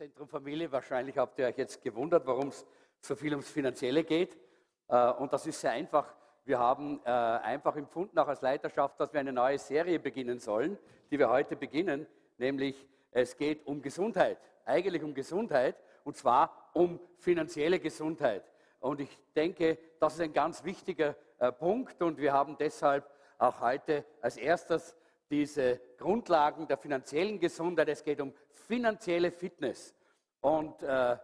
Zentrum Familie. Wahrscheinlich habt ihr euch jetzt gewundert, warum es so viel ums Finanzielle geht. Äh, und das ist sehr einfach. Wir haben äh, einfach empfunden, auch als Leiterschaft, dass wir eine neue Serie beginnen sollen, die wir heute beginnen, nämlich es geht um Gesundheit, eigentlich um Gesundheit, und zwar um finanzielle Gesundheit. Und ich denke, das ist ein ganz wichtiger äh, Punkt und wir haben deshalb auch heute als erstes diese Grundlagen der finanziellen Gesundheit. Es geht um finanzielle Fitness. Und äh,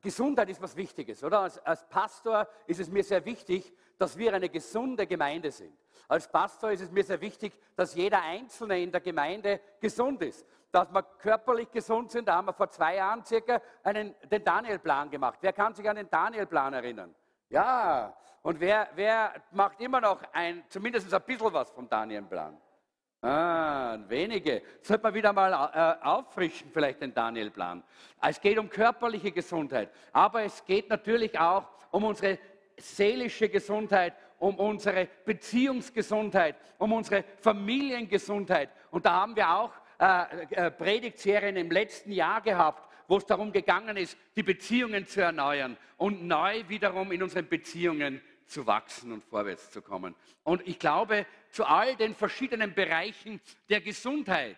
Gesundheit ist was Wichtiges, oder? Als, als Pastor ist es mir sehr wichtig, dass wir eine gesunde Gemeinde sind. Als Pastor ist es mir sehr wichtig, dass jeder Einzelne in der Gemeinde gesund ist. Dass wir körperlich gesund sind, da haben wir vor zwei Jahren circa einen, den Daniel-Plan gemacht. Wer kann sich an den Daniel-Plan erinnern? Ja, und wer, wer macht immer noch ein, zumindest ein bisschen was vom Daniel-Plan? Ah, wenige. Sollte man wieder mal äh, auffrischen, vielleicht den Daniel-Plan. Es geht um körperliche Gesundheit, aber es geht natürlich auch um unsere seelische Gesundheit, um unsere Beziehungsgesundheit, um unsere Familiengesundheit. Und da haben wir auch äh, äh, Predigtserien im letzten Jahr gehabt, wo es darum gegangen ist, die Beziehungen zu erneuern und neu wiederum in unseren Beziehungen zu wachsen und vorwärts zu kommen. Und ich glaube, zu all den verschiedenen Bereichen der Gesundheit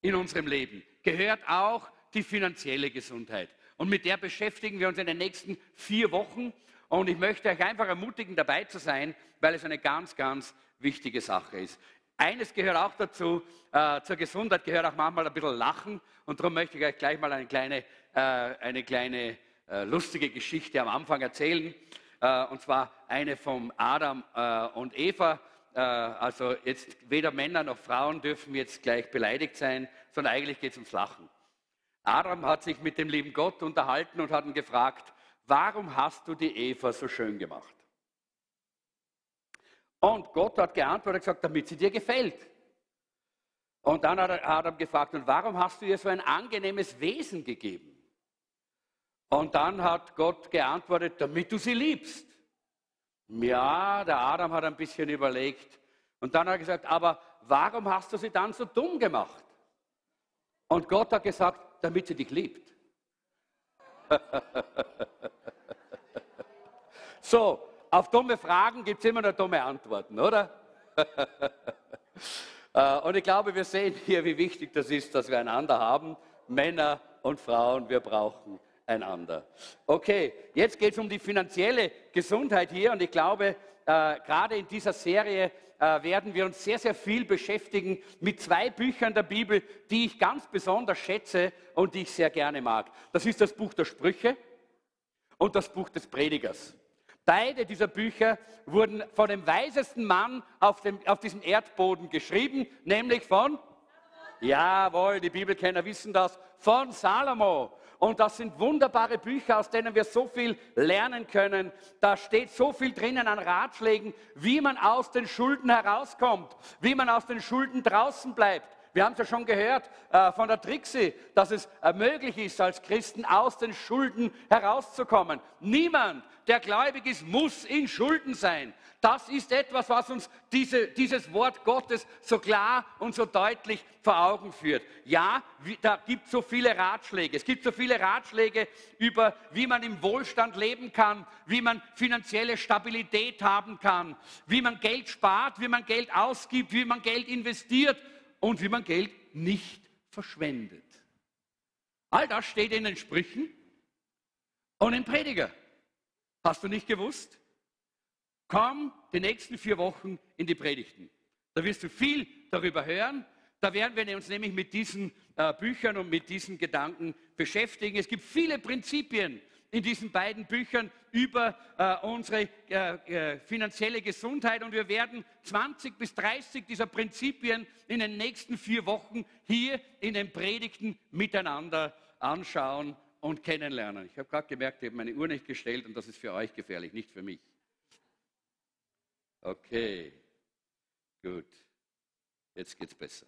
in unserem Leben gehört auch die finanzielle Gesundheit. Und mit der beschäftigen wir uns in den nächsten vier Wochen. Und ich möchte euch einfach ermutigen, dabei zu sein, weil es eine ganz, ganz wichtige Sache ist. Eines gehört auch dazu, äh, zur Gesundheit gehört auch manchmal ein bisschen Lachen. Und darum möchte ich euch gleich mal eine kleine, äh, eine kleine äh, lustige Geschichte am Anfang erzählen. Äh, und zwar eine von Adam äh, und Eva. Äh, also jetzt weder Männer noch Frauen dürfen jetzt gleich beleidigt sein, sondern eigentlich geht es ums Lachen. Adam hat sich mit dem lieben Gott unterhalten und hat ihn gefragt, warum hast du die Eva so schön gemacht? Und Gott hat geantwortet und gesagt, damit sie dir gefällt. Und dann hat Adam gefragt, und warum hast du ihr so ein angenehmes Wesen gegeben? Und dann hat Gott geantwortet, damit du sie liebst. Ja, der Adam hat ein bisschen überlegt. Und dann hat er gesagt, aber warum hast du sie dann so dumm gemacht? Und Gott hat gesagt, damit sie dich liebt. so, auf dumme Fragen gibt es immer nur dumme Antworten, oder? Äh, und ich glaube, wir sehen hier, wie wichtig das ist, dass wir einander haben. Männer und Frauen, wir brauchen einander. Okay, jetzt geht es um die finanzielle Gesundheit hier und ich glaube, äh, gerade in dieser Serie äh, werden wir uns sehr, sehr viel beschäftigen mit zwei Büchern der Bibel, die ich ganz besonders schätze und die ich sehr gerne mag. Das ist das Buch der Sprüche und das Buch des Predigers. Beide dieser Bücher wurden von dem weisesten Mann auf, dem, auf diesem Erdboden geschrieben, nämlich von, jawohl, die Bibelkenner wissen das, von Salomo. Und das sind wunderbare Bücher, aus denen wir so viel lernen können. Da steht so viel drinnen an Ratschlägen, wie man aus den Schulden herauskommt, wie man aus den Schulden draußen bleibt. Wir haben es ja schon gehört äh, von der Trixie, dass es äh, möglich ist, als Christen aus den Schulden herauszukommen. Niemand, der gläubig ist, muss in Schulden sein. Das ist etwas, was uns diese, dieses Wort Gottes so klar und so deutlich vor Augen führt. Ja, da gibt es so viele Ratschläge. Es gibt so viele Ratschläge über, wie man im Wohlstand leben kann, wie man finanzielle Stabilität haben kann, wie man Geld spart, wie man Geld ausgibt, wie man Geld investiert und wie man Geld nicht verschwendet. All das steht in den Sprüchen und im Prediger. Hast du nicht gewusst? Komm die nächsten vier Wochen in die Predigten. Da wirst du viel darüber hören. Da werden wir uns nämlich mit diesen äh, Büchern und mit diesen Gedanken beschäftigen. Es gibt viele Prinzipien in diesen beiden Büchern über äh, unsere äh, äh finanzielle Gesundheit und wir werden 20 bis 30 dieser Prinzipien in den nächsten vier Wochen hier in den Predigten miteinander anschauen und kennenlernen. Ich habe gerade gemerkt, ich habe meine Uhr nicht gestellt und das ist für euch gefährlich, nicht für mich. Okay, gut. Jetzt geht es besser.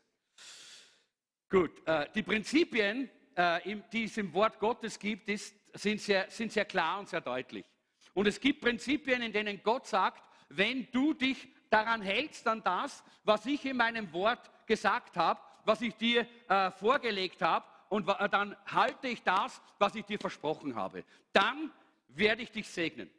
Gut, äh, die Prinzipien, äh, die es im Wort Gottes gibt, ist, sind, sehr, sind sehr klar und sehr deutlich. Und es gibt Prinzipien, in denen Gott sagt, wenn du dich daran hältst, an das, was ich in meinem Wort gesagt habe, was ich dir äh, vorgelegt habe, und dann halte ich das, was ich dir versprochen habe. Dann werde ich dich segnen.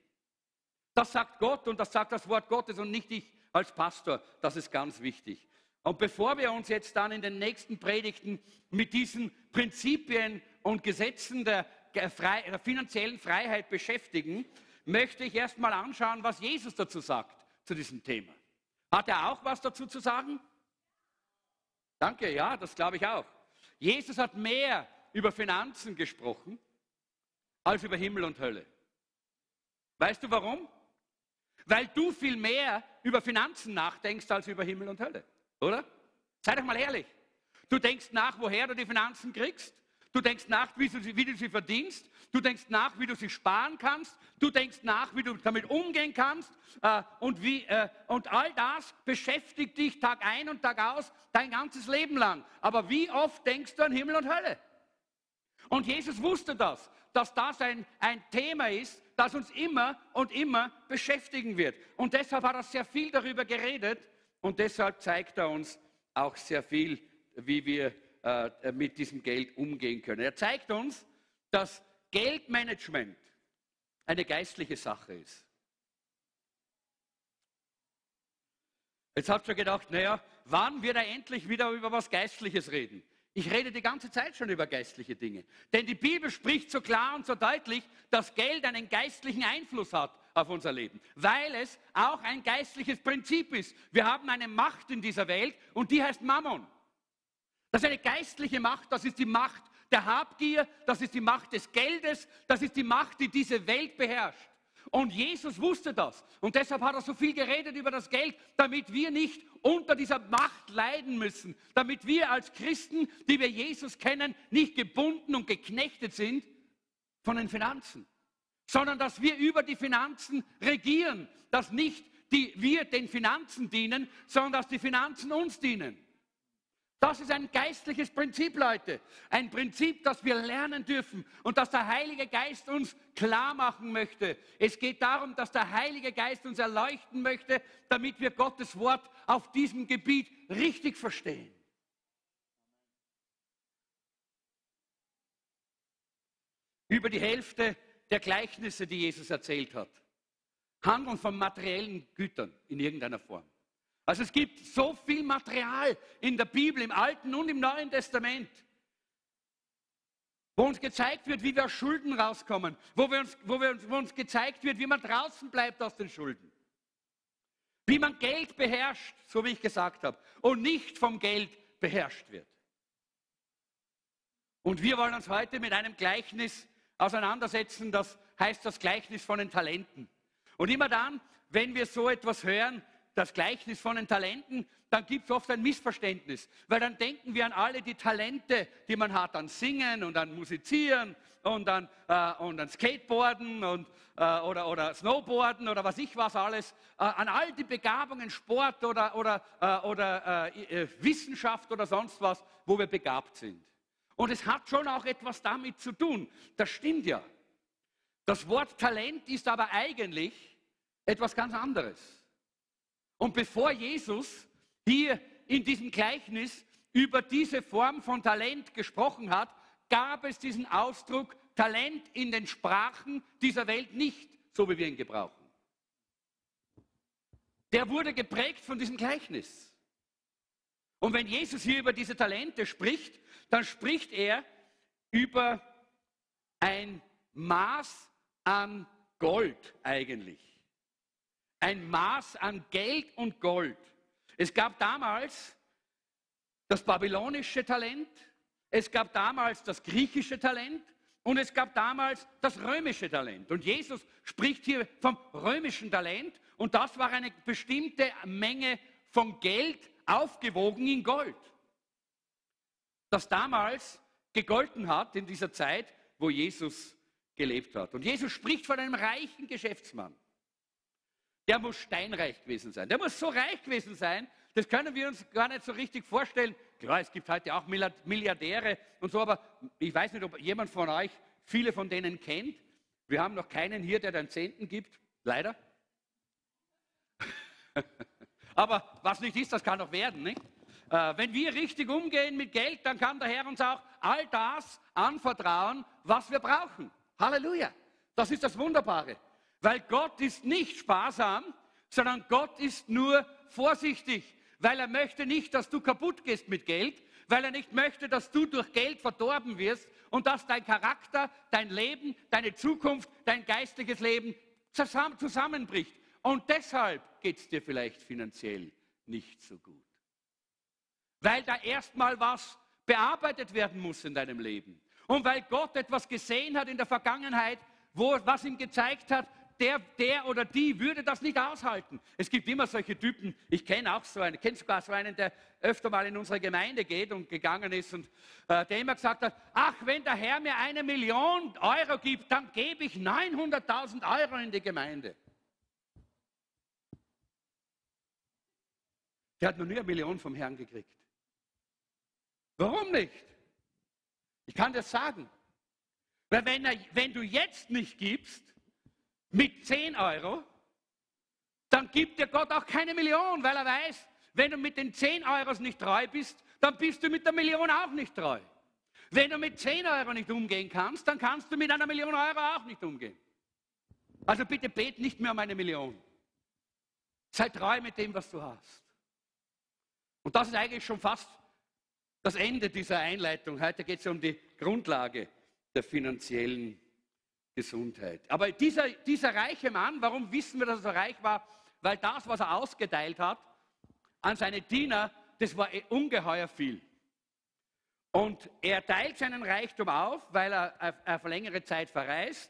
Das sagt Gott und das sagt das Wort Gottes und nicht ich als Pastor. Das ist ganz wichtig. Und bevor wir uns jetzt dann in den nächsten Predigten mit diesen Prinzipien und Gesetzen der, der finanziellen Freiheit beschäftigen, möchte ich erstmal anschauen, was Jesus dazu sagt, zu diesem Thema. Hat er auch was dazu zu sagen? Danke, ja, das glaube ich auch. Jesus hat mehr über Finanzen gesprochen als über Himmel und Hölle. Weißt du warum? Weil du viel mehr über Finanzen nachdenkst als über Himmel und Hölle, oder? Sei doch mal ehrlich. Du denkst nach, woher du die Finanzen kriegst. Du denkst nach, wie du, sie, wie du sie verdienst. Du denkst nach, wie du sie sparen kannst. Du denkst nach, wie du damit umgehen kannst. Äh, und, wie, äh, und all das beschäftigt dich Tag ein und Tag aus dein ganzes Leben lang. Aber wie oft denkst du an Himmel und Hölle? Und Jesus wusste das, dass das ein, ein Thema ist, das uns immer und immer beschäftigen wird. Und deshalb hat er sehr viel darüber geredet und deshalb zeigt er uns auch sehr viel, wie wir äh, mit diesem Geld umgehen können. Er zeigt uns, dass Geldmanagement eine geistliche Sache ist. Jetzt habt ihr gedacht, naja, wann wird er endlich wieder über was Geistliches reden? Ich rede die ganze Zeit schon über geistliche Dinge. Denn die Bibel spricht so klar und so deutlich, dass Geld einen geistlichen Einfluss hat auf unser Leben, weil es auch ein geistliches Prinzip ist. Wir haben eine Macht in dieser Welt und die heißt Mammon. Das ist eine geistliche Macht, das ist die Macht der Habgier, das ist die Macht des Geldes, das ist die Macht, die diese Welt beherrscht. Und Jesus wusste das. Und deshalb hat er so viel geredet über das Geld, damit wir nicht unter dieser Macht leiden müssen, damit wir als Christen, die wir Jesus kennen, nicht gebunden und geknechtet sind von den Finanzen, sondern dass wir über die Finanzen regieren, dass nicht die, wir den Finanzen dienen, sondern dass die Finanzen uns dienen. Das ist ein geistliches Prinzip, Leute. Ein Prinzip, das wir lernen dürfen und das der Heilige Geist uns klar machen möchte. Es geht darum, dass der Heilige Geist uns erleuchten möchte, damit wir Gottes Wort auf diesem Gebiet richtig verstehen. Über die Hälfte der Gleichnisse, die Jesus erzählt hat, handeln von materiellen Gütern in irgendeiner Form. Also es gibt so viel Material in der Bibel, im Alten und im Neuen Testament, wo uns gezeigt wird, wie wir aus Schulden rauskommen, wo, wir uns, wo, wir, wo uns gezeigt wird, wie man draußen bleibt aus den Schulden, wie man Geld beherrscht, so wie ich gesagt habe, und nicht vom Geld beherrscht wird. Und wir wollen uns heute mit einem Gleichnis auseinandersetzen, das heißt das Gleichnis von den Talenten. Und immer dann, wenn wir so etwas hören, das Gleichnis von den Talenten, dann gibt es oft ein Missverständnis, weil dann denken wir an alle die Talente, die man hat, an Singen und an Musizieren und an, äh, und an Skateboarden und, äh, oder, oder Snowboarden oder was ich was alles, äh, an all die Begabungen, Sport oder, oder, äh, oder äh, äh, Wissenschaft oder sonst was, wo wir begabt sind. Und es hat schon auch etwas damit zu tun. Das stimmt ja. Das Wort Talent ist aber eigentlich etwas ganz anderes. Und bevor Jesus hier in diesem Gleichnis über diese Form von Talent gesprochen hat, gab es diesen Ausdruck Talent in den Sprachen dieser Welt nicht, so wie wir ihn gebrauchen. Der wurde geprägt von diesem Gleichnis. Und wenn Jesus hier über diese Talente spricht, dann spricht er über ein Maß an Gold eigentlich ein Maß an Geld und Gold. Es gab damals das babylonische Talent, es gab damals das griechische Talent und es gab damals das römische Talent. Und Jesus spricht hier vom römischen Talent und das war eine bestimmte Menge von Geld aufgewogen in Gold, das damals gegolten hat in dieser Zeit, wo Jesus gelebt hat. Und Jesus spricht von einem reichen Geschäftsmann der muss steinreich gewesen sein. Der muss so reich gewesen sein, das können wir uns gar nicht so richtig vorstellen. Klar, es gibt heute auch Milliardäre und so, aber ich weiß nicht, ob jemand von euch viele von denen kennt. Wir haben noch keinen hier, der den Zehnten gibt, leider. aber was nicht ist, das kann noch werden. Nicht? äh, wenn wir richtig umgehen mit Geld, dann kann der Herr uns auch all das anvertrauen, was wir brauchen. Halleluja. Das ist das Wunderbare. Weil Gott ist nicht sparsam, sondern Gott ist nur vorsichtig, weil er möchte nicht, dass du kaputt gehst mit Geld, weil er nicht möchte, dass du durch Geld verdorben wirst und dass dein Charakter, dein Leben, deine Zukunft, dein geistliches Leben zusammenbricht. Und deshalb geht es dir vielleicht finanziell nicht so gut. Weil da erstmal was bearbeitet werden muss in deinem Leben. Und weil Gott etwas gesehen hat in der Vergangenheit, wo, was ihm gezeigt hat, der, der oder die würde das nicht aushalten. Es gibt immer solche Typen. Ich kenne auch so einen, kenne sogar so einen, der öfter mal in unsere Gemeinde geht und gegangen ist und äh, der immer gesagt hat, ach, wenn der Herr mir eine Million Euro gibt, dann gebe ich 900.000 Euro in die Gemeinde. Der hat noch nie eine Million vom Herrn gekriegt. Warum nicht? Ich kann das sagen. Weil wenn, er, wenn du jetzt nicht gibst, mit 10 Euro, dann gibt dir Gott auch keine Million, weil er weiß, wenn du mit den 10 Euros nicht treu bist, dann bist du mit der Million auch nicht treu. Wenn du mit 10 Euro nicht umgehen kannst, dann kannst du mit einer Million Euro auch nicht umgehen. Also bitte bet nicht mehr um eine Million. Sei treu mit dem, was du hast. Und das ist eigentlich schon fast das Ende dieser Einleitung. Heute geht es um die Grundlage der finanziellen Gesundheit. Aber dieser, dieser reiche Mann, warum wissen wir, dass er so reich war? Weil das, was er ausgeteilt hat an seine Diener, das war eh ungeheuer viel. Und er teilt seinen Reichtum auf, weil er auf längere Zeit verreist.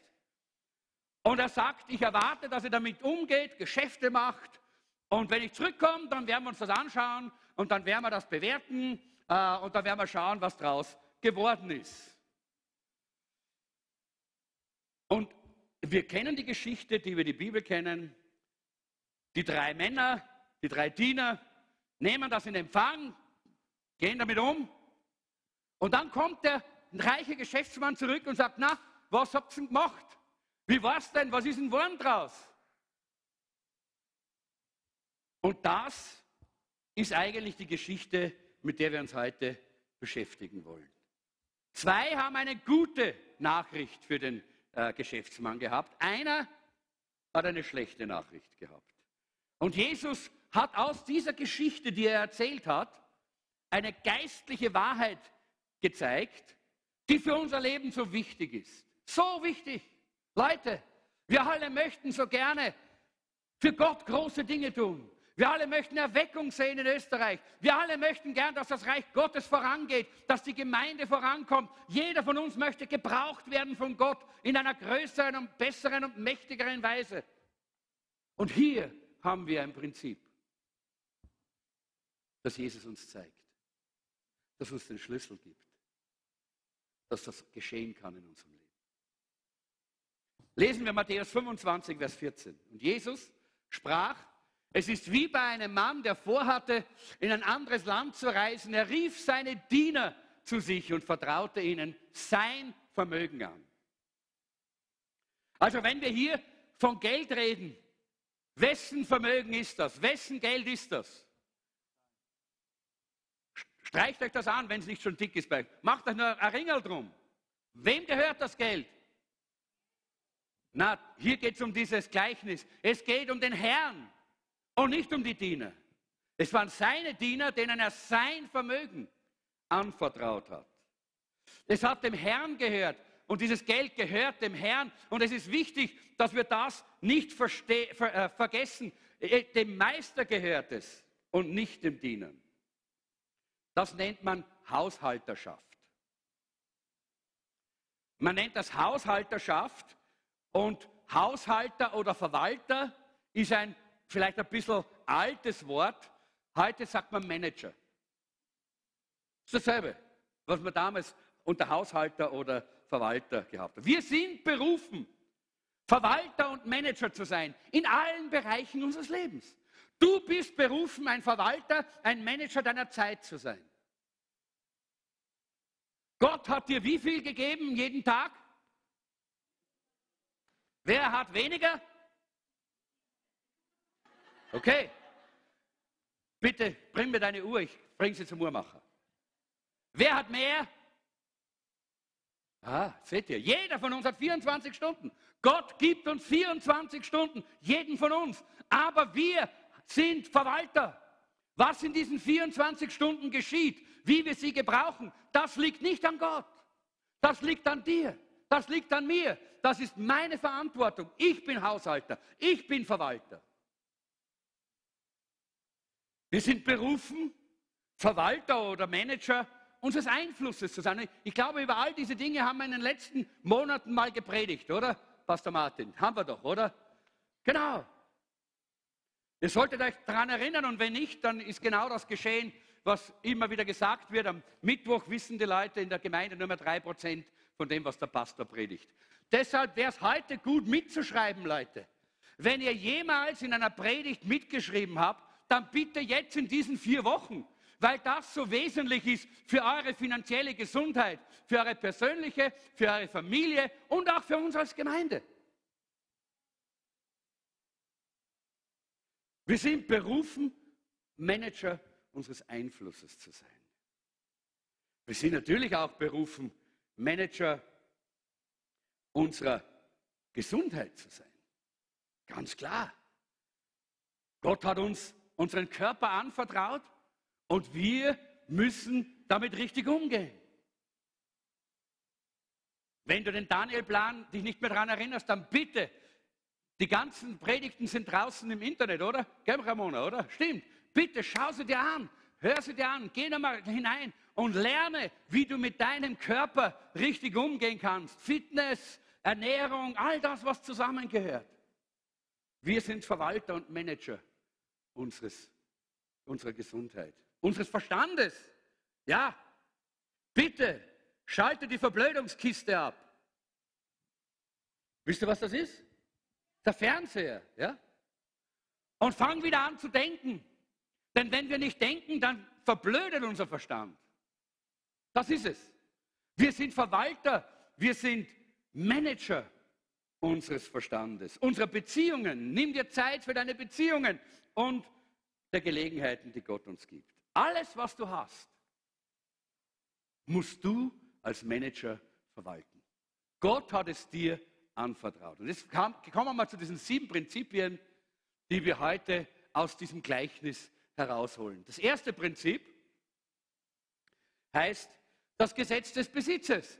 Und er sagt, ich erwarte, dass er damit umgeht, Geschäfte macht. Und wenn ich zurückkomme, dann werden wir uns das anschauen und dann werden wir das bewerten äh, und dann werden wir schauen, was daraus geworden ist. Und wir kennen die Geschichte, die wir die Bibel kennen. Die drei Männer, die drei Diener nehmen das in Empfang, gehen damit um. Und dann kommt der reiche Geschäftsmann zurück und sagt, na, was habt ihr denn gemacht? Wie war's denn? Was ist denn geworden draus? Und das ist eigentlich die Geschichte, mit der wir uns heute beschäftigen wollen. Zwei haben eine gute Nachricht für den äh, Geschäftsmann gehabt. Einer hat eine schlechte Nachricht gehabt. Und Jesus hat aus dieser Geschichte, die er erzählt hat, eine geistliche Wahrheit gezeigt, die für unser Leben so wichtig ist. So wichtig. Leute, wir alle möchten so gerne für Gott große Dinge tun. Wir alle möchten Erweckung sehen in Österreich. Wir alle möchten gern, dass das Reich Gottes vorangeht, dass die Gemeinde vorankommt. Jeder von uns möchte gebraucht werden von Gott in einer größeren und besseren und mächtigeren Weise. Und hier haben wir ein Prinzip, das Jesus uns zeigt, das uns den Schlüssel gibt, dass das geschehen kann in unserem Leben. Lesen wir Matthäus 25, Vers 14. Und Jesus sprach, es ist wie bei einem Mann, der vorhatte, in ein anderes Land zu reisen. Er rief seine Diener zu sich und vertraute ihnen sein Vermögen an. Also wenn wir hier von Geld reden, wessen Vermögen ist das? Wessen Geld ist das? Streicht euch das an, wenn es nicht schon dick ist. Macht euch nur ein Ringel drum. Wem gehört das Geld? Na, hier geht es um dieses Gleichnis. Es geht um den Herrn und nicht um die Diener. Es waren seine Diener, denen er sein Vermögen anvertraut hat. Es hat dem Herrn gehört und dieses Geld gehört dem Herrn. Und es ist wichtig, dass wir das nicht ver äh, vergessen. Äh, dem Meister gehört es und nicht dem Dienern. Das nennt man Haushalterschaft. Man nennt das Haushalterschaft und Haushalter oder Verwalter ist ein vielleicht ein bisschen altes Wort. Heute sagt man Manager. Das ist dasselbe, was man damals unter Haushalter oder Verwalter gehabt hat. Wir sind berufen, Verwalter und Manager zu sein in allen Bereichen unseres Lebens. Du bist berufen, ein Verwalter, ein Manager deiner Zeit zu sein. Gott hat dir wie viel gegeben jeden Tag? Wer hat weniger? Okay. Bitte bring mir deine Uhr, ich bring sie zum Uhrmacher. Wer hat mehr? Ah, seht ihr, jeder von uns hat 24 Stunden. Gott gibt uns 24 Stunden, jeden von uns. Aber wir sind Verwalter. Was in diesen 24 Stunden geschieht, wie wir sie gebrauchen, das liegt nicht an Gott. Das liegt an dir. Das liegt an mir. Das ist meine Verantwortung. Ich bin Haushalter. Ich bin Verwalter. Wir sind berufen, Verwalter oder Manager unseres Einflusses zu sein. Ich glaube, über all diese Dinge haben wir in den letzten Monaten mal gepredigt, oder? Pastor Martin, haben wir doch, oder? Genau. Ihr solltet euch daran erinnern und wenn nicht, dann ist genau das geschehen, was immer wieder gesagt wird. Am Mittwoch wissen die Leute in der Gemeinde nur mehr drei Prozent von dem, was der Pastor predigt. Deshalb wäre es heute gut mitzuschreiben, Leute. Wenn ihr jemals in einer Predigt mitgeschrieben habt, dann bitte jetzt in diesen vier Wochen, weil das so wesentlich ist für eure finanzielle Gesundheit, für eure persönliche, für eure Familie und auch für uns als Gemeinde. Wir sind berufen, Manager unseres Einflusses zu sein. Wir sind natürlich auch berufen, Manager unserer Gesundheit zu sein. Ganz klar. Gott hat uns unseren Körper anvertraut und wir müssen damit richtig umgehen. Wenn du den Daniel-Plan dich nicht mehr daran erinnerst, dann bitte. Die ganzen Predigten sind draußen im Internet, oder? Gell, Ramona, oder? Stimmt. Bitte schau sie dir an. Hör sie dir an. Geh nochmal hinein und lerne, wie du mit deinem Körper richtig umgehen kannst. Fitness, Ernährung, all das, was zusammengehört. Wir sind Verwalter und Manager unseres, unserer Gesundheit, unseres Verstandes. Ja, bitte schalte die Verblödungskiste ab. Wisst ihr, was das ist? Der Fernseher, ja? Und fang wieder an zu denken. Denn wenn wir nicht denken, dann verblödet unser Verstand. Das ist es. Wir sind Verwalter, wir sind Manager unseres Verstandes, unserer Beziehungen. Nimm dir Zeit für deine Beziehungen und der Gelegenheiten, die Gott uns gibt. Alles, was du hast, musst du als Manager verwalten. Gott hat es dir anvertraut. Und jetzt kommen wir mal zu diesen sieben Prinzipien, die wir heute aus diesem Gleichnis herausholen. Das erste Prinzip heißt das Gesetz des Besitzes.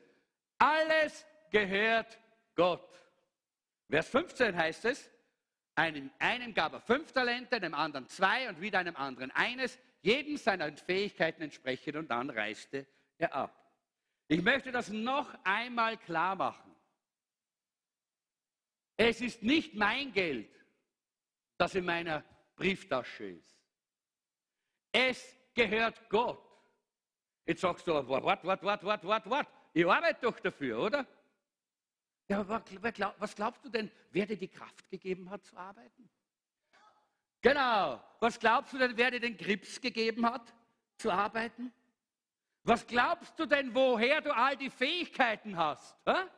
Alles gehört Gott. Vers 15 heißt es, einem, einem gab er fünf Talente, einem anderen zwei und wieder einem anderen eines, jedem seiner Fähigkeiten entsprechend und dann reiste er ab. Ich möchte das noch einmal klar machen. Es ist nicht mein Geld, das in meiner Brieftasche ist. Es gehört Gott. Jetzt sagst du, wart, wart, wart, wart, wart, wart. Ich arbeite doch dafür, oder? Ja, was glaubst du denn, wer dir die Kraft gegeben hat zu arbeiten? Genau. Was glaubst du denn, wer dir den Grips gegeben hat zu arbeiten? Was glaubst du denn, woher du all die Fähigkeiten hast? Hä?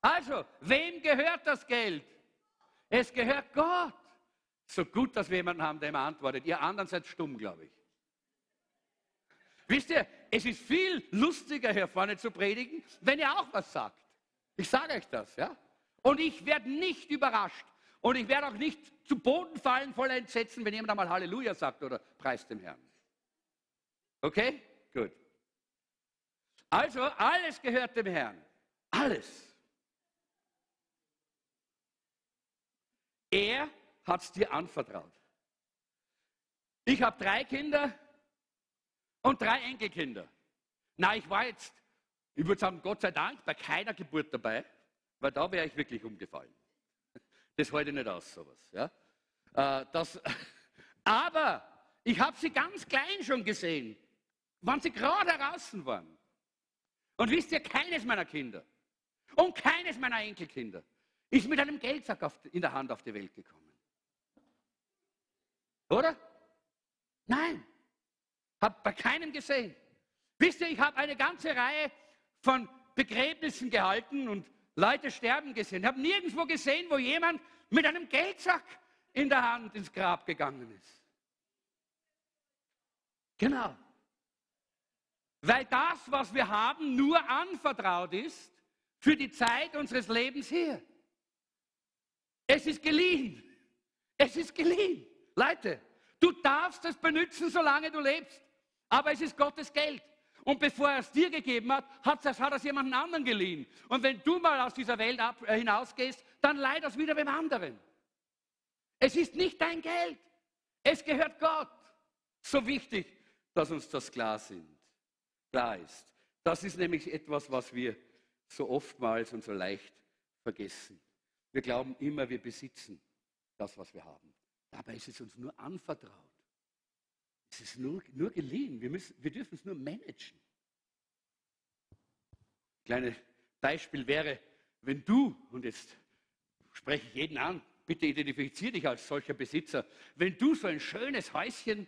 Also, wem gehört das Geld? Es gehört Gott. So gut, dass wir jemanden haben, der immer antwortet. Ihr anderen seid stumm, glaube ich. Wisst ihr, es ist viel lustiger, hier vorne zu predigen, wenn ihr auch was sagt. Ich sage euch das, ja. Und ich werde nicht überrascht. Und ich werde auch nicht zu Boden fallen voller Entsetzen, wenn jemand einmal Halleluja sagt oder preist dem Herrn. Okay? Gut. Also, alles gehört dem Herrn. Alles. Er hat es dir anvertraut. Ich habe drei Kinder und drei Enkelkinder. Na, ich war jetzt, ich würde sagen, Gott sei Dank, bei keiner Geburt dabei, weil da wäre ich wirklich umgefallen. Das halte ich nicht aus, sowas. Ja? Äh, das, aber ich habe sie ganz klein schon gesehen, wann sie gerade heraus waren. Und wisst ihr, keines meiner Kinder und keines meiner Enkelkinder ist mit einem Geldsack auf, in der Hand auf die Welt gekommen. Oder? Nein. Hab bei keinem gesehen. Wisst ihr, ich habe eine ganze Reihe von Begräbnissen gehalten und Leute sterben gesehen. Ich habe nirgendwo gesehen, wo jemand mit einem Geldsack in der Hand ins Grab gegangen ist. Genau. Weil das, was wir haben, nur anvertraut ist für die Zeit unseres Lebens hier. Es ist geliehen. Es ist geliehen. Leute, du darfst es benutzen, solange du lebst. Aber es ist Gottes Geld. Und bevor er es dir gegeben hat, hat, er es jemandem anderen geliehen. Und wenn du mal aus dieser Welt ab, äh, hinausgehst, dann leih das wieder beim anderen. Es ist nicht dein Geld. Es gehört Gott. So wichtig, dass uns das klar sind, klar ist. Das ist nämlich etwas, was wir so oftmals und so leicht vergessen. Wir glauben immer, wir besitzen das, was wir haben. Dabei ist es uns nur anvertraut. Es ist nur, nur geliehen. Wir, müssen, wir dürfen es nur managen. Kleines Beispiel wäre, wenn du, und jetzt spreche ich jeden an, bitte identifiziere dich als solcher Besitzer, wenn du so ein schönes Häuschen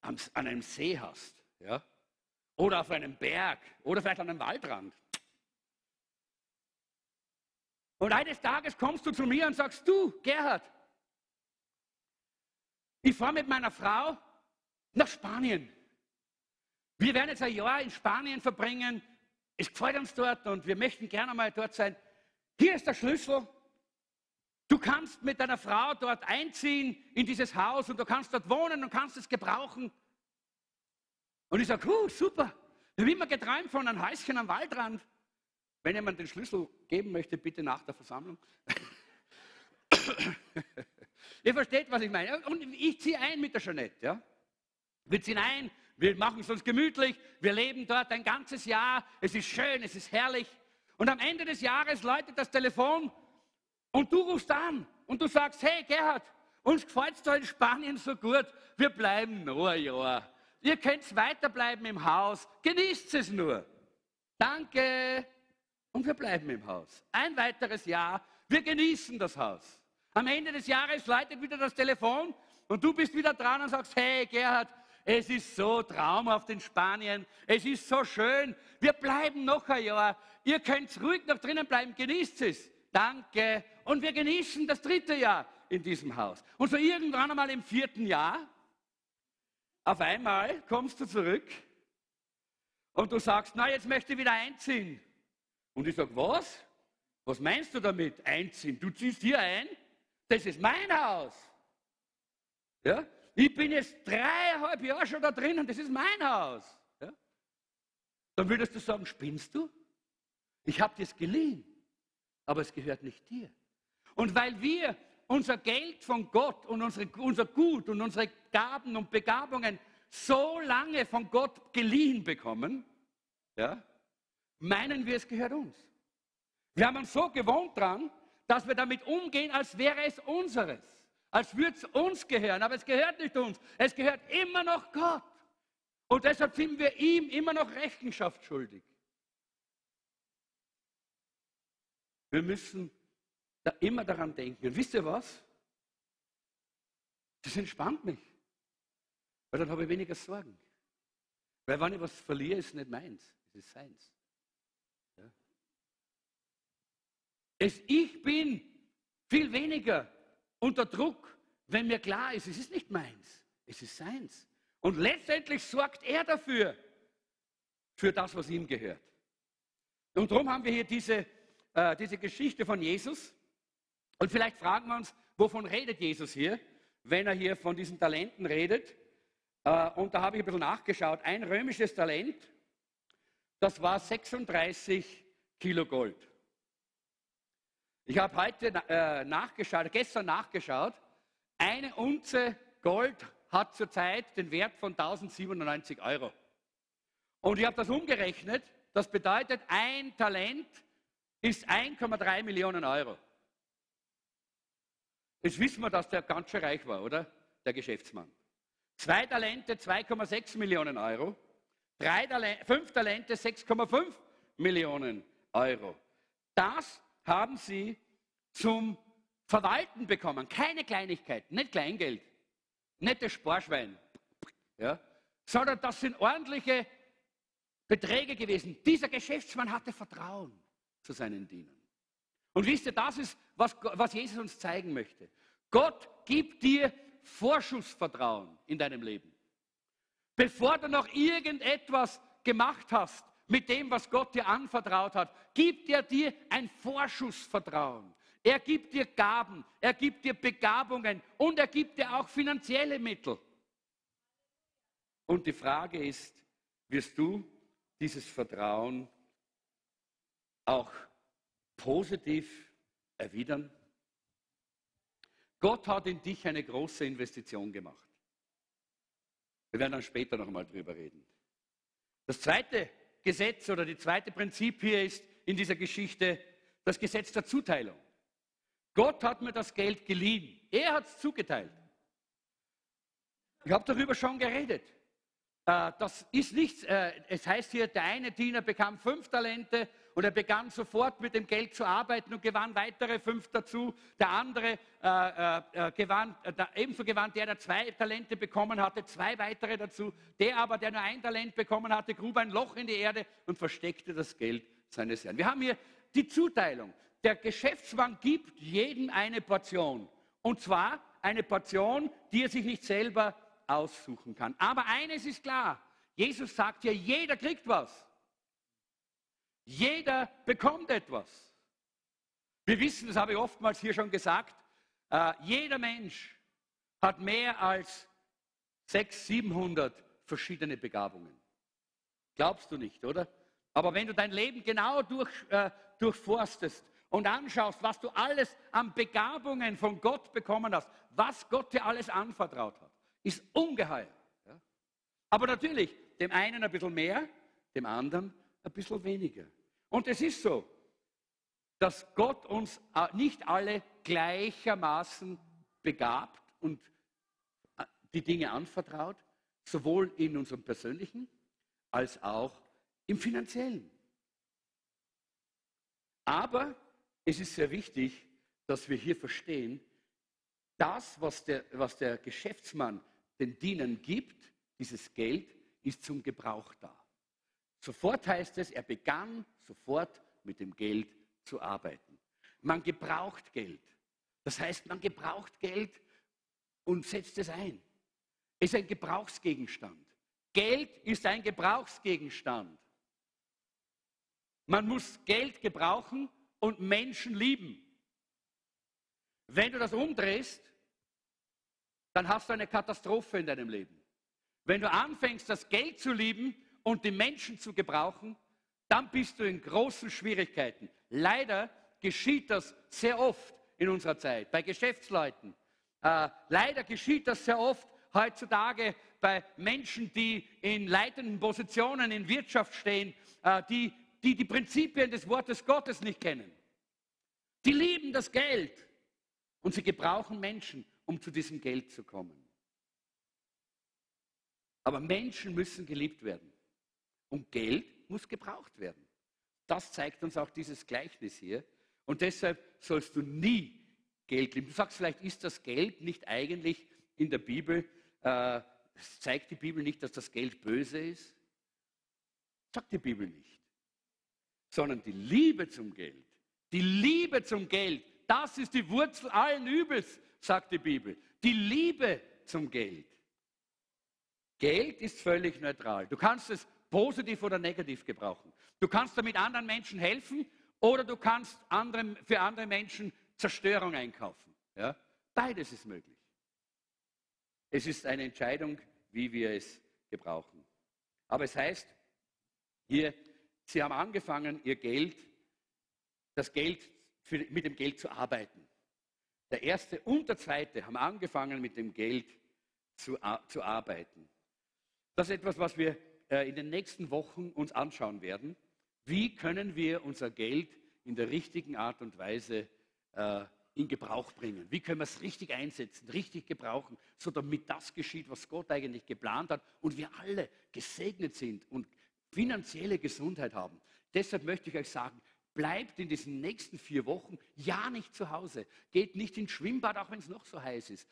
an einem See hast, ja, oder auf einem Berg, oder vielleicht an einem Waldrand, und eines Tages kommst du zu mir und sagst, du, Gerhard, ich fahre mit meiner Frau nach Spanien. Wir werden jetzt ein Jahr in Spanien verbringen. Es gefällt uns dort und wir möchten gerne mal dort sein. Hier ist der Schlüssel. Du kannst mit deiner Frau dort einziehen in dieses Haus und du kannst dort wohnen und kannst es gebrauchen. Und ich sage, uh, super. Ich habe immer geträumt von einem Häuschen am Waldrand. Wenn jemand den Schlüssel geben möchte, bitte nach der Versammlung. Ihr versteht, was ich meine. Und ich ziehe ein mit der Jeanette. Ja? Wir ziehen ein, wir machen es uns gemütlich, wir leben dort ein ganzes Jahr. Es ist schön, es ist herrlich. Und am Ende des Jahres läutet das Telefon und du rufst an und du sagst, hey Gerhard, uns gefällt es da in Spanien so gut, wir bleiben noch ein Jahr. Ihr könnt weiterbleiben im Haus, genießt es nur. Danke. Und wir bleiben im Haus. Ein weiteres Jahr. Wir genießen das Haus. Am Ende des Jahres leitet wieder das Telefon und du bist wieder dran und sagst, hey Gerhard, es ist so traumhaft in Spanien. Es ist so schön. Wir bleiben noch ein Jahr. Ihr könnt ruhig noch drinnen bleiben. Genießt es. Danke. Und wir genießen das dritte Jahr in diesem Haus. Und so irgendwann einmal im vierten Jahr, auf einmal kommst du zurück und du sagst, na, jetzt möchte ich wieder einziehen. Und ich sage, was? Was meinst du damit, einziehen? Du ziehst hier ein? Das ist mein Haus. Ja? Ich bin jetzt dreieinhalb Jahre schon da drinnen, das ist mein Haus. Ja? Dann würdest du sagen, spinnst du? Ich habe das geliehen, aber es gehört nicht dir. Und weil wir unser Geld von Gott und unsere, unser Gut und unsere Gaben und Begabungen so lange von Gott geliehen bekommen, ja, meinen wir, es gehört uns. Wir haben uns so gewohnt dran, dass wir damit umgehen, als wäre es unseres, als würde es uns gehören, aber es gehört nicht uns, es gehört immer noch Gott. Und deshalb sind wir ihm immer noch Rechenschaft schuldig. Wir müssen da immer daran denken. Und wisst ihr was? Das entspannt mich. Weil dann habe ich weniger Sorgen. Weil wenn ich was verliere, ist es nicht meins, es ist seins. Es, ich bin viel weniger unter Druck, wenn mir klar ist, es ist nicht meins, es ist seins. Und letztendlich sorgt er dafür, für das, was ihm gehört. Und darum haben wir hier diese, äh, diese Geschichte von Jesus. Und vielleicht fragen wir uns, wovon redet Jesus hier, wenn er hier von diesen Talenten redet. Äh, und da habe ich ein bisschen nachgeschaut. Ein römisches Talent, das war 36 Kilo Gold. Ich habe heute äh, nachgeschaut, gestern nachgeschaut. Eine Unze Gold hat zurzeit den Wert von 1097 Euro. Und ich habe das umgerechnet. Das bedeutet, ein Talent ist 1,3 Millionen Euro. Jetzt wissen wir, dass der ganz schön reich war, oder? Der Geschäftsmann. Zwei Talente 2,6 Millionen Euro. Drei Talente, fünf Talente 6,5 Millionen Euro. Das haben sie zum Verwalten bekommen. Keine Kleinigkeit, nicht Kleingeld, nicht das Sparschwein, ja, sondern das sind ordentliche Beträge gewesen. Dieser Geschäftsmann hatte Vertrauen zu seinen Dienern. Und wisst ihr, das ist, was, was Jesus uns zeigen möchte. Gott gibt dir Vorschussvertrauen in deinem Leben. Bevor du noch irgendetwas gemacht hast mit dem, was Gott dir anvertraut hat, gibt er dir ein Vorschussvertrauen. Er gibt dir Gaben, er gibt dir Begabungen und er gibt dir auch finanzielle Mittel. Und die Frage ist, wirst du dieses Vertrauen auch positiv erwidern? Gott hat in dich eine große Investition gemacht. Wir werden dann später noch einmal drüber reden. Das zweite Gesetz oder die zweite Prinzip hier ist in dieser Geschichte das Gesetz der Zuteilung. Gott hat mir das Geld geliehen. Er hat es zugeteilt. Ich habe darüber schon geredet. Äh, das ist nichts, äh, es heißt hier, der eine Diener bekam fünf Talente und er begann sofort mit dem Geld zu arbeiten und gewann weitere fünf dazu. Der andere äh, gewann, ebenso gewann der, der zwei Talente bekommen hatte, zwei weitere dazu. Der aber, der nur ein Talent bekommen hatte, grub ein Loch in die Erde und versteckte das Geld seines Herrn. Wir haben hier die Zuteilung. Der Geschäftsmann gibt jedem eine Portion. Und zwar eine Portion, die er sich nicht selber aussuchen kann. Aber eines ist klar, Jesus sagt ja, jeder kriegt was. Jeder bekommt etwas. Wir wissen, das habe ich oftmals hier schon gesagt, äh, jeder Mensch hat mehr als 600, 700 verschiedene Begabungen. Glaubst du nicht, oder? Aber wenn du dein Leben genau durch, äh, durchforstest und anschaust, was du alles an Begabungen von Gott bekommen hast, was Gott dir alles anvertraut hat, ist ungeheuer. Aber natürlich, dem einen ein bisschen mehr, dem anderen ein bisschen weniger. Und es ist so, dass Gott uns äh, nicht alle gleichermaßen begabt und äh, die Dinge anvertraut, sowohl in unserem persönlichen als auch im finanziellen. Aber es ist sehr wichtig, dass wir hier verstehen, das, was der, was der Geschäftsmann den Dienern gibt, dieses Geld, ist zum Gebrauch da. Sofort heißt es, er begann sofort mit dem Geld zu arbeiten. Man gebraucht Geld. Das heißt, man gebraucht Geld und setzt es ein. Es ist ein Gebrauchsgegenstand. Geld ist ein Gebrauchsgegenstand. Man muss Geld gebrauchen und Menschen lieben. Wenn du das umdrehst, dann hast du eine Katastrophe in deinem Leben. Wenn du anfängst, das Geld zu lieben und die Menschen zu gebrauchen, dann bist du in großen Schwierigkeiten. Leider geschieht das sehr oft in unserer Zeit, bei Geschäftsleuten. Äh, leider geschieht das sehr oft heutzutage bei Menschen, die in leitenden Positionen in Wirtschaft stehen, äh, die, die die Prinzipien des Wortes Gottes nicht kennen. Die lieben das Geld und sie gebrauchen Menschen um zu diesem Geld zu kommen. Aber Menschen müssen geliebt werden. Und Geld muss gebraucht werden. Das zeigt uns auch dieses Gleichnis hier. Und deshalb sollst du nie Geld lieben. Du sagst vielleicht, ist das Geld nicht eigentlich in der Bibel, äh, zeigt die Bibel nicht, dass das Geld böse ist? Sagt die Bibel nicht. Sondern die Liebe zum Geld, die Liebe zum Geld, das ist die Wurzel allen Übels, sagt die Bibel. Die Liebe zum Geld. Geld ist völlig neutral. Du kannst es positiv oder negativ gebrauchen. Du kannst damit anderen Menschen helfen oder du kannst andere, für andere Menschen Zerstörung einkaufen. Ja? Beides ist möglich. Es ist eine Entscheidung, wie wir es gebrauchen. Aber es heißt, hier, sie haben angefangen, ihr Geld, das Geld für, mit dem Geld zu arbeiten. Der erste und der zweite haben angefangen, mit dem Geld zu, zu arbeiten. Das ist etwas, was wir äh, in den nächsten Wochen uns anschauen werden. Wie können wir unser Geld in der richtigen Art und Weise äh, in Gebrauch bringen? Wie können wir es richtig einsetzen, richtig gebrauchen, so damit das geschieht, was Gott eigentlich geplant hat und wir alle gesegnet sind und finanzielle Gesundheit haben? Deshalb möchte ich euch sagen, Bleibt in diesen nächsten vier Wochen ja nicht zu Hause. Geht nicht ins Schwimmbad, auch wenn es noch so heiß ist.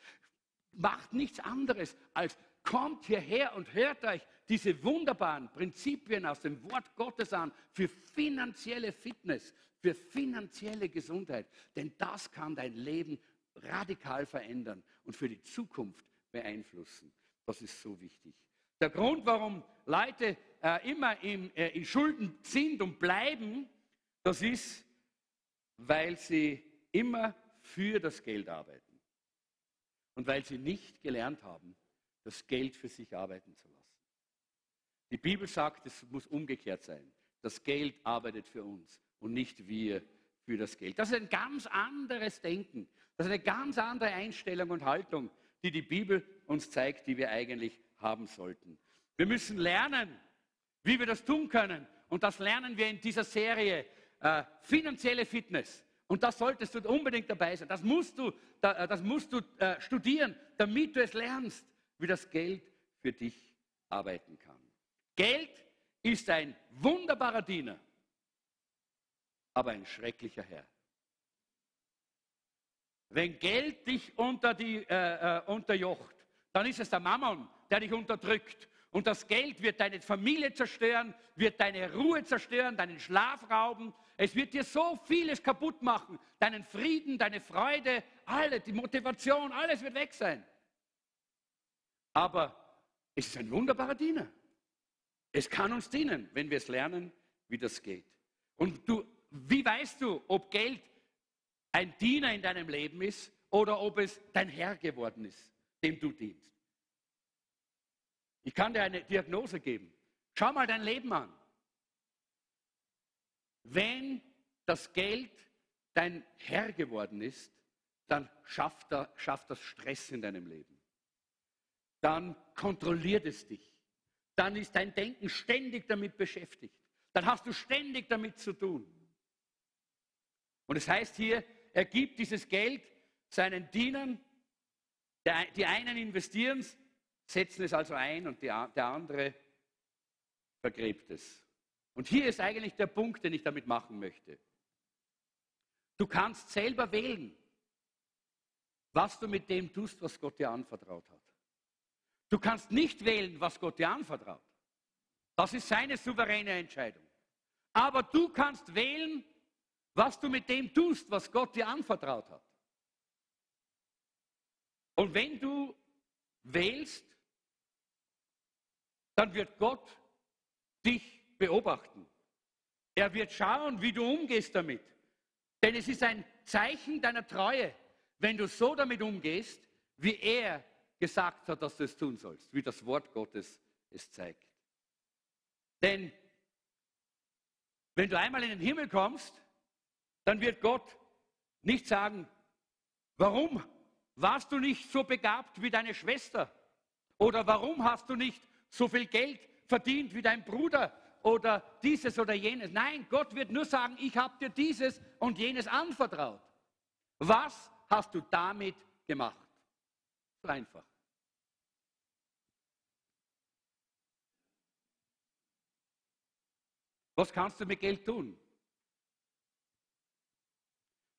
Macht nichts anderes als kommt hierher und hört euch diese wunderbaren Prinzipien aus dem Wort Gottes an für finanzielle Fitness, für finanzielle Gesundheit. Denn das kann dein Leben radikal verändern und für die Zukunft beeinflussen. Das ist so wichtig. Der Grund, warum Leute äh, immer im, äh, in Schulden sind und bleiben, das ist, weil sie immer für das Geld arbeiten und weil sie nicht gelernt haben, das Geld für sich arbeiten zu lassen. Die Bibel sagt, es muss umgekehrt sein. Das Geld arbeitet für uns und nicht wir für das Geld. Das ist ein ganz anderes Denken. Das ist eine ganz andere Einstellung und Haltung, die die Bibel uns zeigt, die wir eigentlich haben sollten. Wir müssen lernen, wie wir das tun können. Und das lernen wir in dieser Serie äh, finanzielle Fitness. Und das solltest du unbedingt dabei sein. Das musst du, äh, das musst du äh, studieren, damit du es lernst, wie das Geld für dich arbeiten kann. Geld ist ein wunderbarer Diener, aber ein schrecklicher Herr. Wenn Geld dich unter die, äh, äh, unterjocht, dann ist es der Mammon, der dich unterdrückt. Und das Geld wird deine Familie zerstören, wird deine Ruhe zerstören, deinen Schlaf rauben. Es wird dir so vieles kaputt machen. Deinen Frieden, deine Freude, alle, die Motivation, alles wird weg sein. Aber es ist ein wunderbarer Diener. Es kann uns dienen, wenn wir es lernen, wie das geht. Und du, wie weißt du, ob Geld ein Diener in deinem Leben ist oder ob es dein Herr geworden ist, dem du dienst? Ich kann dir eine Diagnose geben. Schau mal dein Leben an. Wenn das Geld dein Herr geworden ist, dann schafft, er, schafft das Stress in deinem Leben. Dann kontrolliert es dich dann ist dein Denken ständig damit beschäftigt. Dann hast du ständig damit zu tun. Und es heißt hier, er gibt dieses Geld seinen Dienern, die einen investieren es, setzen es also ein und der andere vergräbt es. Und hier ist eigentlich der Punkt, den ich damit machen möchte. Du kannst selber wählen, was du mit dem tust, was Gott dir anvertraut hat. Du kannst nicht wählen, was Gott dir anvertraut. Das ist seine souveräne Entscheidung. Aber du kannst wählen, was du mit dem tust, was Gott dir anvertraut hat. Und wenn du wählst, dann wird Gott dich beobachten. Er wird schauen, wie du umgehst damit. Denn es ist ein Zeichen deiner Treue, wenn du so damit umgehst, wie er gesagt hat, dass du es tun sollst, wie das Wort Gottes es zeigt. Denn wenn du einmal in den Himmel kommst, dann wird Gott nicht sagen, warum warst du nicht so begabt wie deine Schwester? Oder warum hast du nicht so viel Geld verdient wie dein Bruder? Oder dieses oder jenes. Nein, Gott wird nur sagen, ich habe dir dieses und jenes anvertraut. Was hast du damit gemacht? So einfach. Was kannst du mit Geld tun?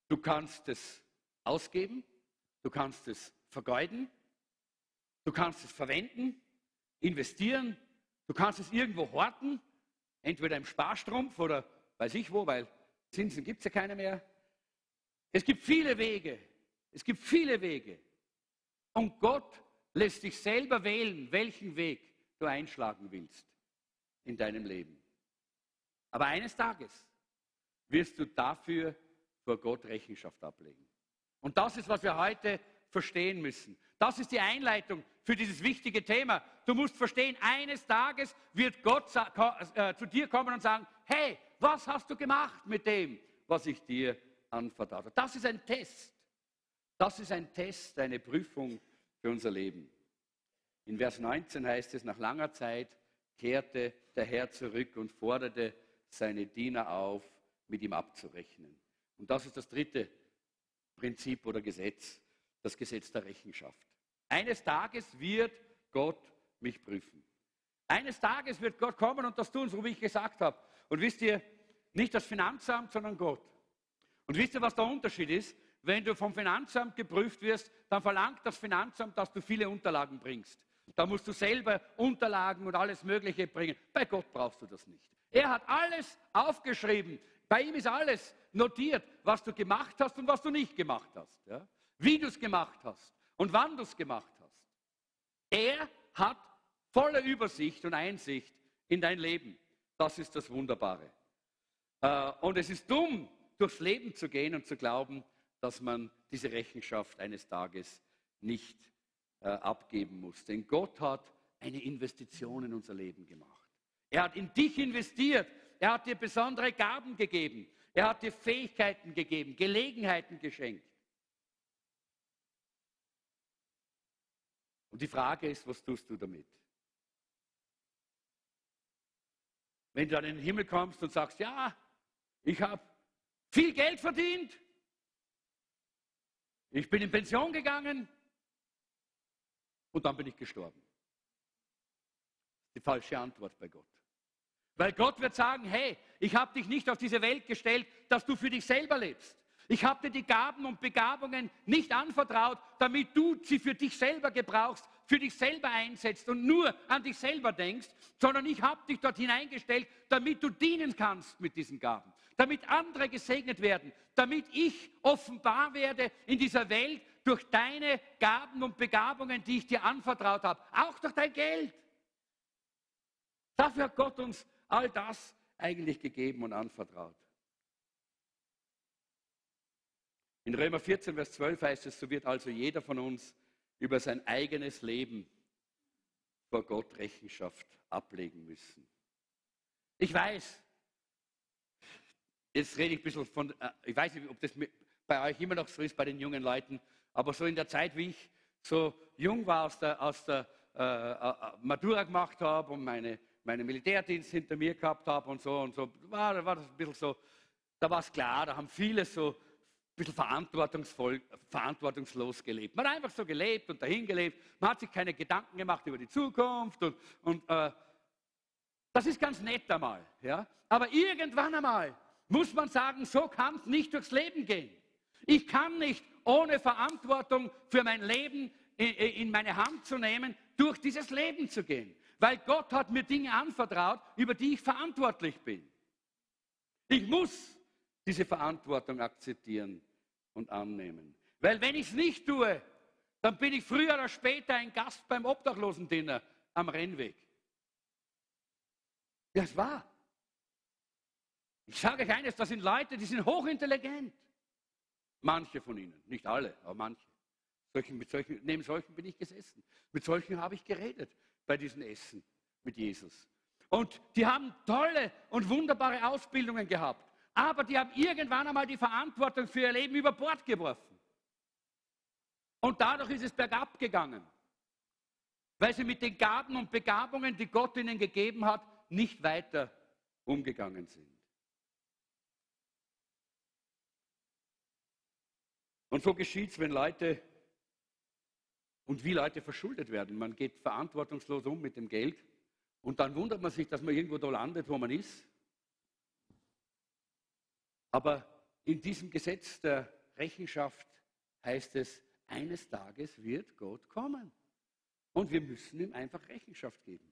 Du kannst es ausgeben, du kannst es vergeuden, du kannst es verwenden, investieren, du kannst es irgendwo horten, entweder im Sparstrumpf oder weiß ich wo, weil Zinsen gibt es ja keine mehr. Es gibt viele Wege, es gibt viele Wege. Und Gott lässt dich selber wählen, welchen Weg du einschlagen willst in deinem Leben. Aber eines Tages wirst du dafür vor Gott Rechenschaft ablegen. Und das ist, was wir heute verstehen müssen. Das ist die Einleitung für dieses wichtige Thema. Du musst verstehen, eines Tages wird Gott äh, zu dir kommen und sagen, hey, was hast du gemacht mit dem, was ich dir anvertraut habe? Das ist ein Test. Das ist ein Test, eine Prüfung für unser Leben. In Vers 19 heißt es, nach langer Zeit kehrte der Herr zurück und forderte seine Diener auf, mit ihm abzurechnen. Und das ist das dritte Prinzip oder Gesetz, das Gesetz der Rechenschaft. Eines Tages wird Gott mich prüfen. Eines Tages wird Gott kommen und das tun, so wie ich gesagt habe. Und wisst ihr, nicht das Finanzamt, sondern Gott. Und wisst ihr, was der Unterschied ist? Wenn du vom Finanzamt geprüft wirst, dann verlangt das Finanzamt, dass du viele Unterlagen bringst. Da musst du selber Unterlagen und alles Mögliche bringen. Bei Gott brauchst du das nicht. Er hat alles aufgeschrieben. Bei ihm ist alles notiert, was du gemacht hast und was du nicht gemacht hast. Ja? Wie du es gemacht hast und wann du es gemacht hast. Er hat voller Übersicht und Einsicht in dein Leben. Das ist das Wunderbare. Äh, und es ist dumm, durchs Leben zu gehen und zu glauben, dass man diese Rechenschaft eines Tages nicht äh, abgeben muss. Denn Gott hat eine Investition in unser Leben gemacht. Er hat in dich investiert. Er hat dir besondere Gaben gegeben. Er hat dir Fähigkeiten gegeben, Gelegenheiten geschenkt. Und die Frage ist, was tust du damit? Wenn du an den Himmel kommst und sagst, ja, ich habe viel Geld verdient, ich bin in Pension gegangen und dann bin ich gestorben. Die falsche Antwort bei Gott. Weil Gott wird sagen, hey, ich habe dich nicht auf diese Welt gestellt, dass du für dich selber lebst. Ich habe dir die Gaben und Begabungen nicht anvertraut, damit du sie für dich selber gebrauchst, für dich selber einsetzt und nur an dich selber denkst, sondern ich habe dich dort hineingestellt, damit du dienen kannst mit diesen Gaben, damit andere gesegnet werden, damit ich offenbar werde in dieser Welt durch deine Gaben und Begabungen, die ich dir anvertraut habe, auch durch dein Geld. Dafür hat Gott uns all das eigentlich gegeben und anvertraut. In Römer 14, Vers 12 heißt es, so wird also jeder von uns über sein eigenes Leben vor Gott Rechenschaft ablegen müssen. Ich weiß, jetzt rede ich ein bisschen von, äh, ich weiß nicht, ob das bei euch immer noch so ist, bei den jungen Leuten, aber so in der Zeit, wie ich so jung war, aus der, aus der äh, äh Matura gemacht habe und meine, meine Militärdienst hinter mir gehabt habe und so und so, war, war das ein bisschen so, da war es klar, da haben viele so bisschen verantwortungsvoll, verantwortungslos gelebt. Man hat einfach so gelebt und dahin gelebt. Man hat sich keine Gedanken gemacht über die Zukunft. Und, und äh, das ist ganz nett einmal. Ja? Aber irgendwann einmal muss man sagen, so kann es nicht durchs Leben gehen. Ich kann nicht ohne Verantwortung für mein Leben in meine Hand zu nehmen, durch dieses Leben zu gehen. Weil Gott hat mir Dinge anvertraut, über die ich verantwortlich bin. Ich muss diese Verantwortung akzeptieren und annehmen. Weil wenn ich es nicht tue, dann bin ich früher oder später ein Gast beim Obdachlosendinner am Rennweg. Das war. Ich sage euch eines, das sind Leute, die sind hochintelligent. Manche von ihnen, nicht alle, aber manche. Solchen, mit solchen, neben solchen bin ich gesessen. Mit solchen habe ich geredet bei diesen Essen mit Jesus. Und die haben tolle und wunderbare Ausbildungen gehabt aber die haben irgendwann einmal die Verantwortung für ihr Leben über Bord geworfen. Und dadurch ist es bergab gegangen, weil sie mit den Gaben und Begabungen, die Gott ihnen gegeben hat, nicht weiter umgegangen sind. Und so geschieht es, wenn Leute und wie Leute verschuldet werden. Man geht verantwortungslos um mit dem Geld und dann wundert man sich, dass man irgendwo da landet, wo man ist. Aber in diesem Gesetz der Rechenschaft heißt es, eines Tages wird Gott kommen. Und wir müssen ihm einfach Rechenschaft geben.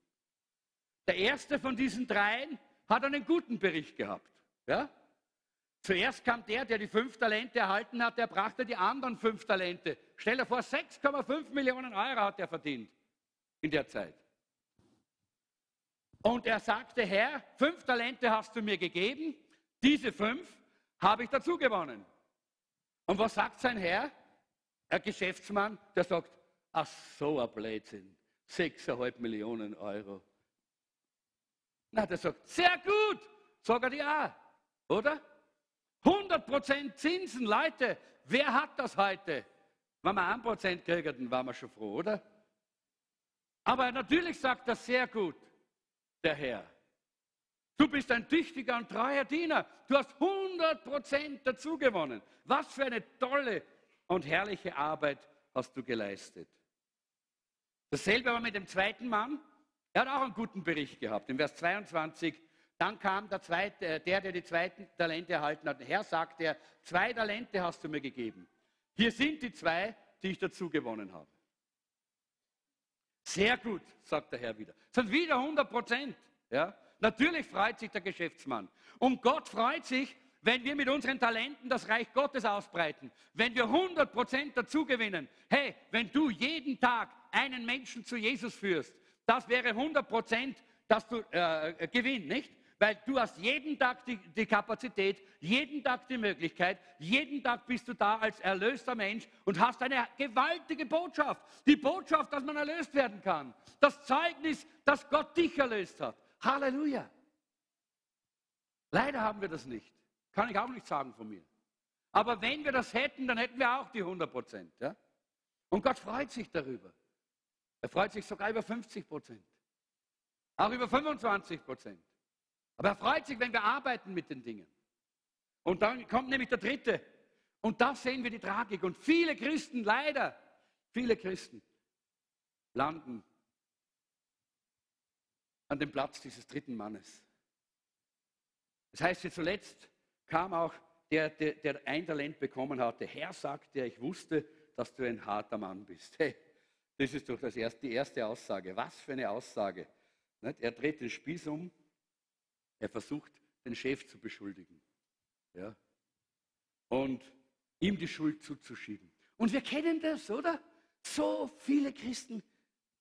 Der erste von diesen dreien hat einen guten Bericht gehabt. Ja? Zuerst kam der, der die fünf Talente erhalten hat, der brachte die anderen fünf Talente. Stell dir vor, 6,5 Millionen Euro hat er verdient in der Zeit. Und er sagte, Herr, fünf Talente hast du mir gegeben, diese fünf habe ich dazu gewonnen. Und was sagt sein Herr? Ein Geschäftsmann, der sagt, ach so ein Blödsinn, 6,5 Millionen Euro. Na, der sagt, sehr gut, sag er ja, oder? 100% Zinsen, Leute, wer hat das heute? Wenn wir 1% kriegen, dann waren wir schon froh, oder? Aber natürlich sagt er sehr gut, der Herr. Du bist ein tüchtiger und treuer Diener. Du hast 100 Prozent dazu gewonnen. Was für eine tolle und herrliche Arbeit hast du geleistet. Dasselbe aber mit dem zweiten Mann. Er hat auch einen guten Bericht gehabt. In Vers 22, dann kam der, zweite, äh, der, der die zweiten Talente erhalten hat. Der Herr sagt er, zwei Talente hast du mir gegeben. Hier sind die zwei, die ich dazu gewonnen habe. Sehr gut, sagt der Herr wieder. Das sind wieder 100 Prozent. Ja? Natürlich freut sich der Geschäftsmann. Und Gott freut sich, wenn wir mit unseren Talenten das Reich Gottes ausbreiten, wenn wir 100 dazu gewinnen. Hey, wenn du jeden Tag einen Menschen zu Jesus führst, das wäre 100 Prozent, dass du äh, gewinnst, nicht? Weil du hast jeden Tag die, die, Kapazität, jeden Tag die Möglichkeit, jeden Tag bist du da als erlöster Mensch und hast eine gewaltige Botschaft. Die Botschaft, dass man erlöst werden kann. Das Zeugnis, dass Gott dich erlöst hat. Halleluja. Leider haben wir das nicht. Kann ich auch nicht sagen von mir. Aber wenn wir das hätten, dann hätten wir auch die 100 Prozent. Ja? Und Gott freut sich darüber. Er freut sich sogar über 50 Prozent. Auch über 25 Prozent. Aber er freut sich, wenn wir arbeiten mit den Dingen. Und dann kommt nämlich der dritte. Und da sehen wir die Tragik. Und viele Christen, leider, viele Christen landen an dem Platz dieses dritten Mannes. Das heißt, zuletzt kam auch der, der, der ein Talent bekommen hatte. Herr sagte, ich wusste, dass du ein harter Mann bist. Hey, das ist doch das erste, die erste Aussage. Was für eine Aussage. Er dreht den Spieß um, er versucht, den Chef zu beschuldigen. Ja? Und ihm die Schuld zuzuschieben. Und wir kennen das, oder? So viele Christen,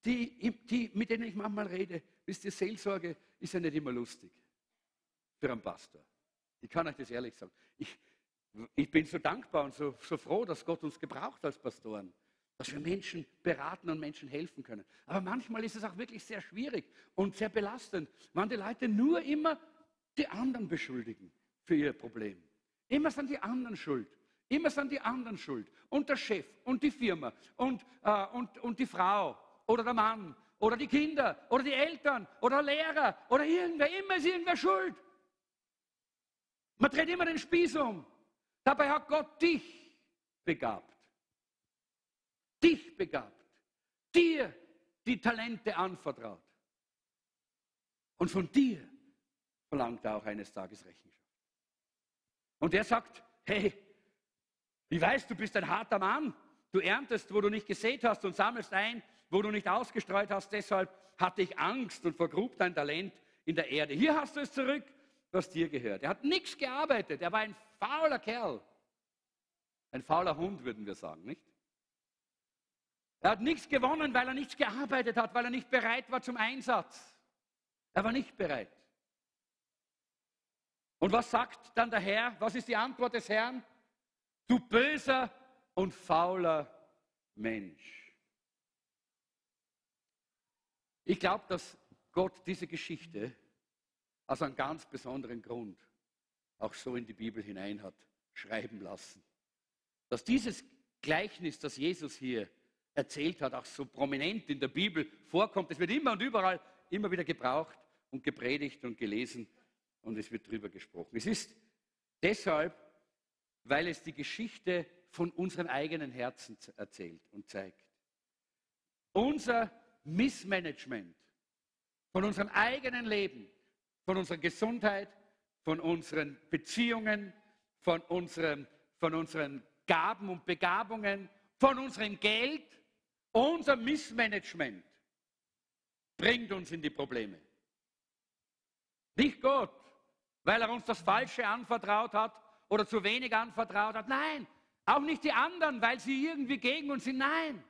die, die, mit denen ich manchmal rede, wisst ihr, Seelsorge ist ja nicht immer lustig für einen Pastor. Ich kann euch das ehrlich sagen. Ich, ich bin so dankbar und so, so froh, dass Gott uns gebraucht als Pastoren, dass wir Menschen beraten und Menschen helfen können. Aber manchmal ist es auch wirklich sehr schwierig und sehr belastend, wenn die Leute nur immer die anderen beschuldigen für ihr Problem. Immer sind die anderen schuld. Immer sind die anderen schuld. Und der Chef und die Firma und, äh, und, und die Frau oder der Mann oder die Kinder oder die Eltern oder Lehrer oder irgendwer. Immer ist irgendwer schuld. Man dreht immer den Spieß um. Dabei hat Gott dich begabt. Dich begabt. Dir die Talente anvertraut. Und von dir verlangt er auch eines Tages Rechenschaft. Und er sagt, hey, ich weiß, du bist ein harter Mann. Du erntest, wo du nicht gesät hast und sammelst ein, wo du nicht ausgestreut hast. Deshalb hatte ich Angst und vergrub dein Talent in der Erde. Hier hast du es zurück was dir gehört. Er hat nichts gearbeitet. Er war ein fauler Kerl. Ein fauler Hund, würden wir sagen, nicht? Er hat nichts gewonnen, weil er nichts gearbeitet hat, weil er nicht bereit war zum Einsatz. Er war nicht bereit. Und was sagt dann der Herr? Was ist die Antwort des Herrn? Du böser und fauler Mensch. Ich glaube, dass Gott diese Geschichte aus einem ganz besonderen Grund auch so in die Bibel hinein hat schreiben lassen. Dass dieses Gleichnis, das Jesus hier erzählt hat, auch so prominent in der Bibel vorkommt, es wird immer und überall immer wieder gebraucht und gepredigt und gelesen und es wird drüber gesprochen. Es ist deshalb, weil es die Geschichte von unseren eigenen Herzen erzählt und zeigt. Unser Missmanagement von unserem eigenen Leben von unserer Gesundheit, von unseren Beziehungen, von unseren, von unseren Gaben und Begabungen, von unserem Geld. Unser Missmanagement bringt uns in die Probleme. Nicht Gott, weil er uns das Falsche anvertraut hat oder zu wenig anvertraut hat. Nein, auch nicht die anderen, weil sie irgendwie gegen uns sind. Nein,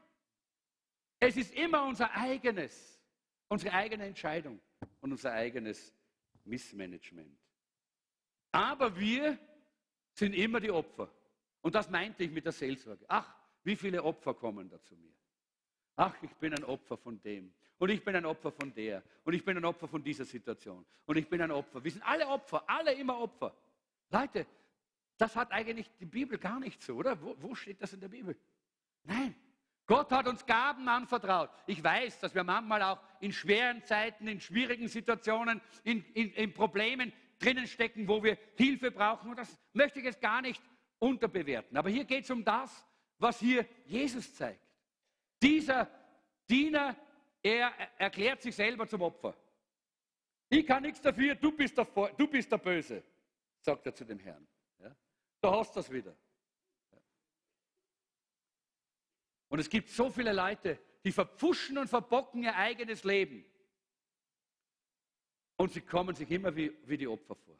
es ist immer unser eigenes, unsere eigene Entscheidung und unser eigenes Missmanagement. Aber wir sind immer die Opfer. Und das meinte ich mit der Seelsorge. Ach, wie viele Opfer kommen da zu mir? Ach, ich bin ein Opfer von dem. Und ich bin ein Opfer von der. Und ich bin ein Opfer von dieser Situation. Und ich bin ein Opfer. Wir sind alle Opfer, alle immer Opfer. Leute, das hat eigentlich die Bibel gar nicht so, oder? Wo, wo steht das in der Bibel? Nein, Gott hat uns Gaben anvertraut. Ich weiß, dass wir manchmal auch in schweren Zeiten, in schwierigen Situationen, in, in, in Problemen drinnen stecken, wo wir Hilfe brauchen. Und das möchte ich jetzt gar nicht unterbewerten. Aber hier geht es um das, was hier Jesus zeigt. Dieser Diener, er erklärt sich selber zum Opfer. Ich kann nichts dafür, du bist der, du bist der Böse, sagt er zu dem Herrn. Ja? Da hast das wieder. Und es gibt so viele Leute, die verpfuschen und verbocken ihr eigenes Leben. Und sie kommen sich immer wie, wie die Opfer vor.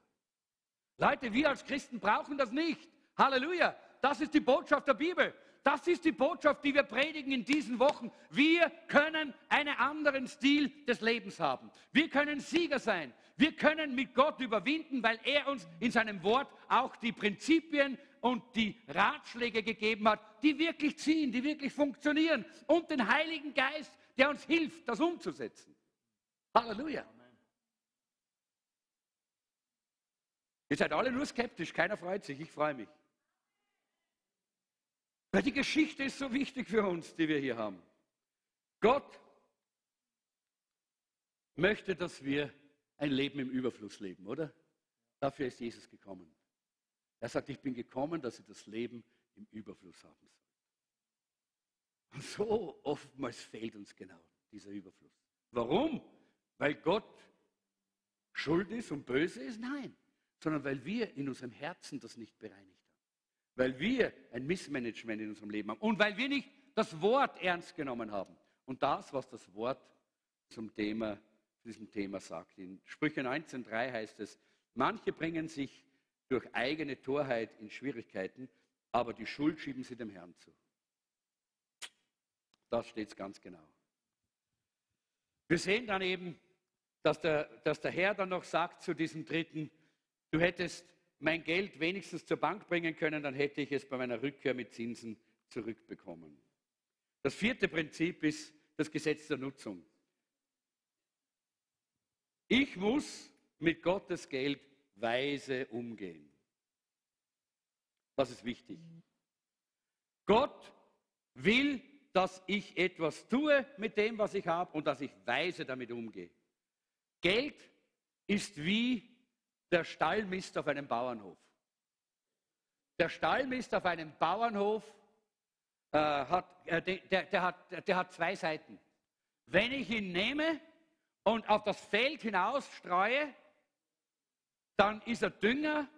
Leute, wir als Christen brauchen das nicht. Halleluja. Das ist die Botschaft der Bibel. Das ist die Botschaft, die wir predigen in diesen Wochen. Wir können einen anderen Stil des Lebens haben. Wir können Sieger sein. Wir können mit Gott überwinden, weil er uns in seinem Wort auch die Prinzipien und die Ratschläge gegeben hat, die wirklich ziehen, die wirklich funktionieren. Und den Heiligen Geist, der uns hilft, das umzusetzen. Halleluja. Ihr seid alle nur skeptisch, keiner freut sich, ich freue mich. Weil die Geschichte ist so wichtig für uns, die wir hier haben. Gott möchte, dass wir ein Leben im Überfluss leben, oder? Dafür ist Jesus gekommen. Er sagt, ich bin gekommen, dass ihr das Leben im Überfluss haben sollt. Und so oftmals fehlt uns genau dieser Überfluss. Warum? Weil Gott schuld ist und böse ist? Nein, sondern weil wir in unserem Herzen das nicht bereinigt weil wir ein Missmanagement in unserem Leben haben und weil wir nicht das Wort ernst genommen haben. Und das, was das Wort zum Thema, diesem Thema sagt. In Sprüche 19.3 heißt es, manche bringen sich durch eigene Torheit in Schwierigkeiten, aber die Schuld schieben sie dem Herrn zu. Das steht ganz genau. Wir sehen dann eben, dass der, dass der Herr dann noch sagt zu diesem Dritten, du hättest mein Geld wenigstens zur Bank bringen können, dann hätte ich es bei meiner Rückkehr mit Zinsen zurückbekommen. Das vierte Prinzip ist das Gesetz der Nutzung. Ich muss mit Gottes Geld weise umgehen. Das ist wichtig. Gott will, dass ich etwas tue mit dem, was ich habe und dass ich weise damit umgehe. Geld ist wie der Stallmist auf einem Bauernhof. Der Stallmist auf einem Bauernhof äh, hat, äh, der, der, hat, der hat zwei Seiten. Wenn ich ihn nehme und auf das Feld hinaus streue, dann ist er Dünger,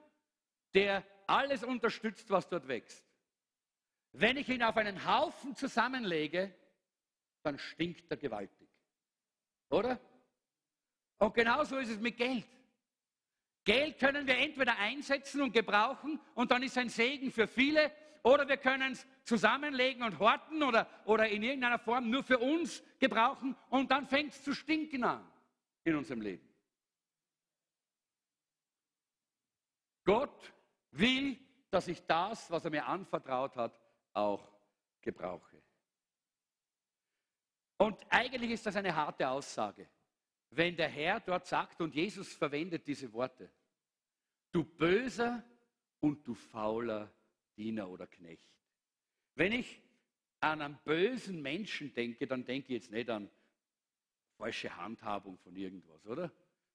der alles unterstützt, was dort wächst. Wenn ich ihn auf einen Haufen zusammenlege, dann stinkt er gewaltig. Oder? Und genauso ist es mit Geld. Geld können wir entweder einsetzen und gebrauchen und dann ist ein Segen für viele, oder wir können es zusammenlegen und horten oder, oder in irgendeiner Form nur für uns gebrauchen und dann fängt es zu stinken an in unserem Leben. Gott will, dass ich das, was er mir anvertraut hat, auch gebrauche. Und eigentlich ist das eine harte Aussage wenn der Herr dort sagt, und Jesus verwendet diese Worte, du böser und du fauler Diener oder Knecht. Wenn ich an einen bösen Menschen denke, dann denke ich jetzt nicht an falsche Handhabung von irgendwas, oder?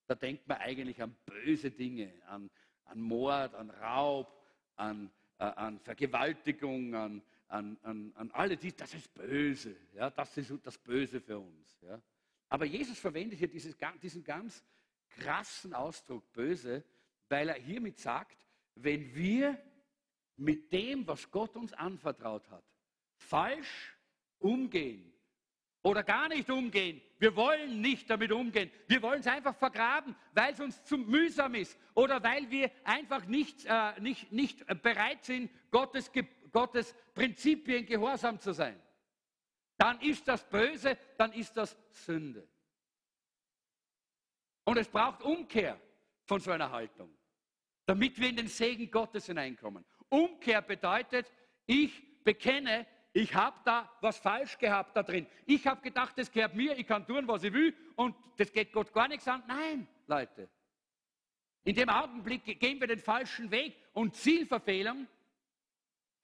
Da denkt man eigentlich an böse Dinge, an, an Mord, an Raub, an, äh, an Vergewaltigung, an, an, an, alle die, das ist böse. Ja? Das ist das Böse für uns. Ja? Aber Jesus verwendet hier dieses, diesen ganz krassen Ausdruck böse, weil er hiermit sagt, wenn wir mit dem, was Gott uns anvertraut hat, falsch umgehen oder gar nicht umgehen, wir wollen nicht damit umgehen, wir wollen es einfach vergraben, weil es uns zu mühsam ist oder weil wir einfach nicht, äh, nicht, nicht bereit sind, Gottes, Gottes Prinzipien gehorsam zu sein dann ist das böse, dann ist das Sünde. Und es braucht Umkehr von so einer Haltung, damit wir in den Segen Gottes hineinkommen. Umkehr bedeutet, ich bekenne, ich habe da was falsch gehabt da drin. Ich habe gedacht, das gehört mir, ich kann tun, was ich will und das geht Gott gar nichts an. Nein, Leute. In dem Augenblick gehen wir den falschen Weg und Zielverfehlung,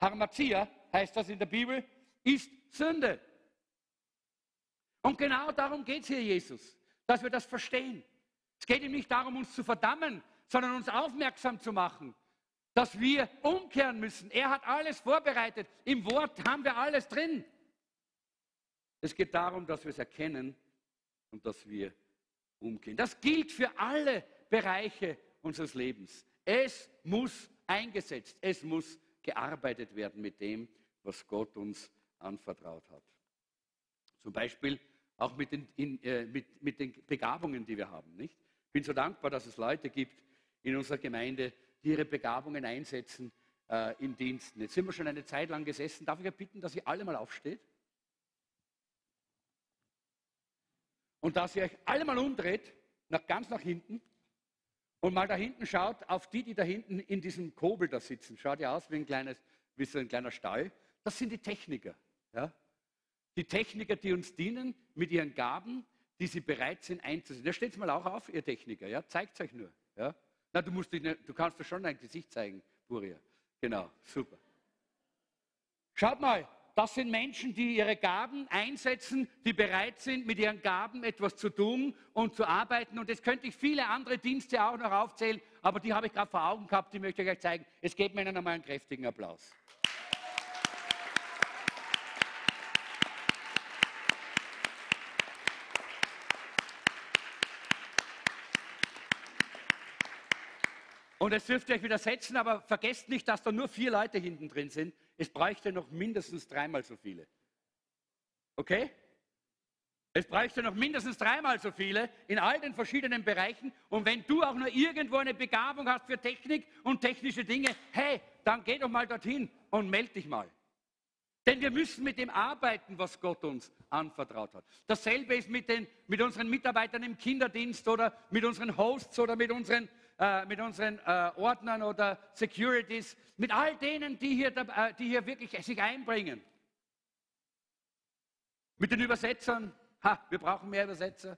Harmazia heißt das in der Bibel, ist Sünde. Und genau darum geht es hier, Jesus, dass wir das verstehen. Es geht ihm nicht darum, uns zu verdammen, sondern uns aufmerksam zu machen, dass wir umkehren müssen. Er hat alles vorbereitet. Im Wort haben wir alles drin. Es geht darum, dass wir es erkennen und dass wir umkehren. Das gilt für alle Bereiche unseres Lebens. Es muss eingesetzt, es muss gearbeitet werden mit dem, was Gott uns anvertraut hat. Zum Beispiel auch mit den, in, äh, mit, mit den Begabungen, die wir haben. Ich bin so dankbar, dass es Leute gibt in unserer Gemeinde, die ihre Begabungen einsetzen äh, in Diensten. Jetzt sind wir schon eine Zeit lang gesessen. Darf ich euch bitten, dass ihr alle mal aufsteht? Und dass ihr euch alle mal umdreht, nach, ganz nach hinten und mal da hinten schaut auf die, die da hinten in diesem Kobel da sitzen. Schaut ja aus wie ein, kleines, wie so ein kleiner Stall. Das sind die Techniker. Ja? Die Techniker, die uns dienen mit ihren Gaben, die sie bereit sind einzusetzen. Da steht mal auch auf, ihr Techniker. Ja? Zeigt es euch nur. Ja? Na, du, musst dich du kannst doch schon dein Gesicht zeigen, Buria. Genau, super. Schaut mal, das sind Menschen, die ihre Gaben einsetzen, die bereit sind, mit ihren Gaben etwas zu tun und zu arbeiten. Und jetzt könnte ich viele andere Dienste auch noch aufzählen, aber die habe ich gerade vor Augen gehabt, die möchte ich euch zeigen. Es gebt mir ihnen einmal einen kräftigen Applaus. Und es dürft ihr euch widersetzen, aber vergesst nicht, dass da nur vier Leute hinten drin sind. Es bräuchte noch mindestens dreimal so viele. Okay? Es bräuchte noch mindestens dreimal so viele in all den verschiedenen Bereichen. Und wenn du auch nur irgendwo eine Begabung hast für Technik und technische Dinge, hey, dann geh doch mal dorthin und melde dich mal. Denn wir müssen mit dem arbeiten, was Gott uns anvertraut hat. Dasselbe ist mit, den, mit unseren Mitarbeitern im Kinderdienst oder mit unseren Hosts oder mit unseren äh, mit unseren äh, Ordnern oder Securities, mit all denen, die hier, äh, die hier wirklich sich einbringen. Mit den Übersetzern, ha, wir brauchen mehr Übersetzer.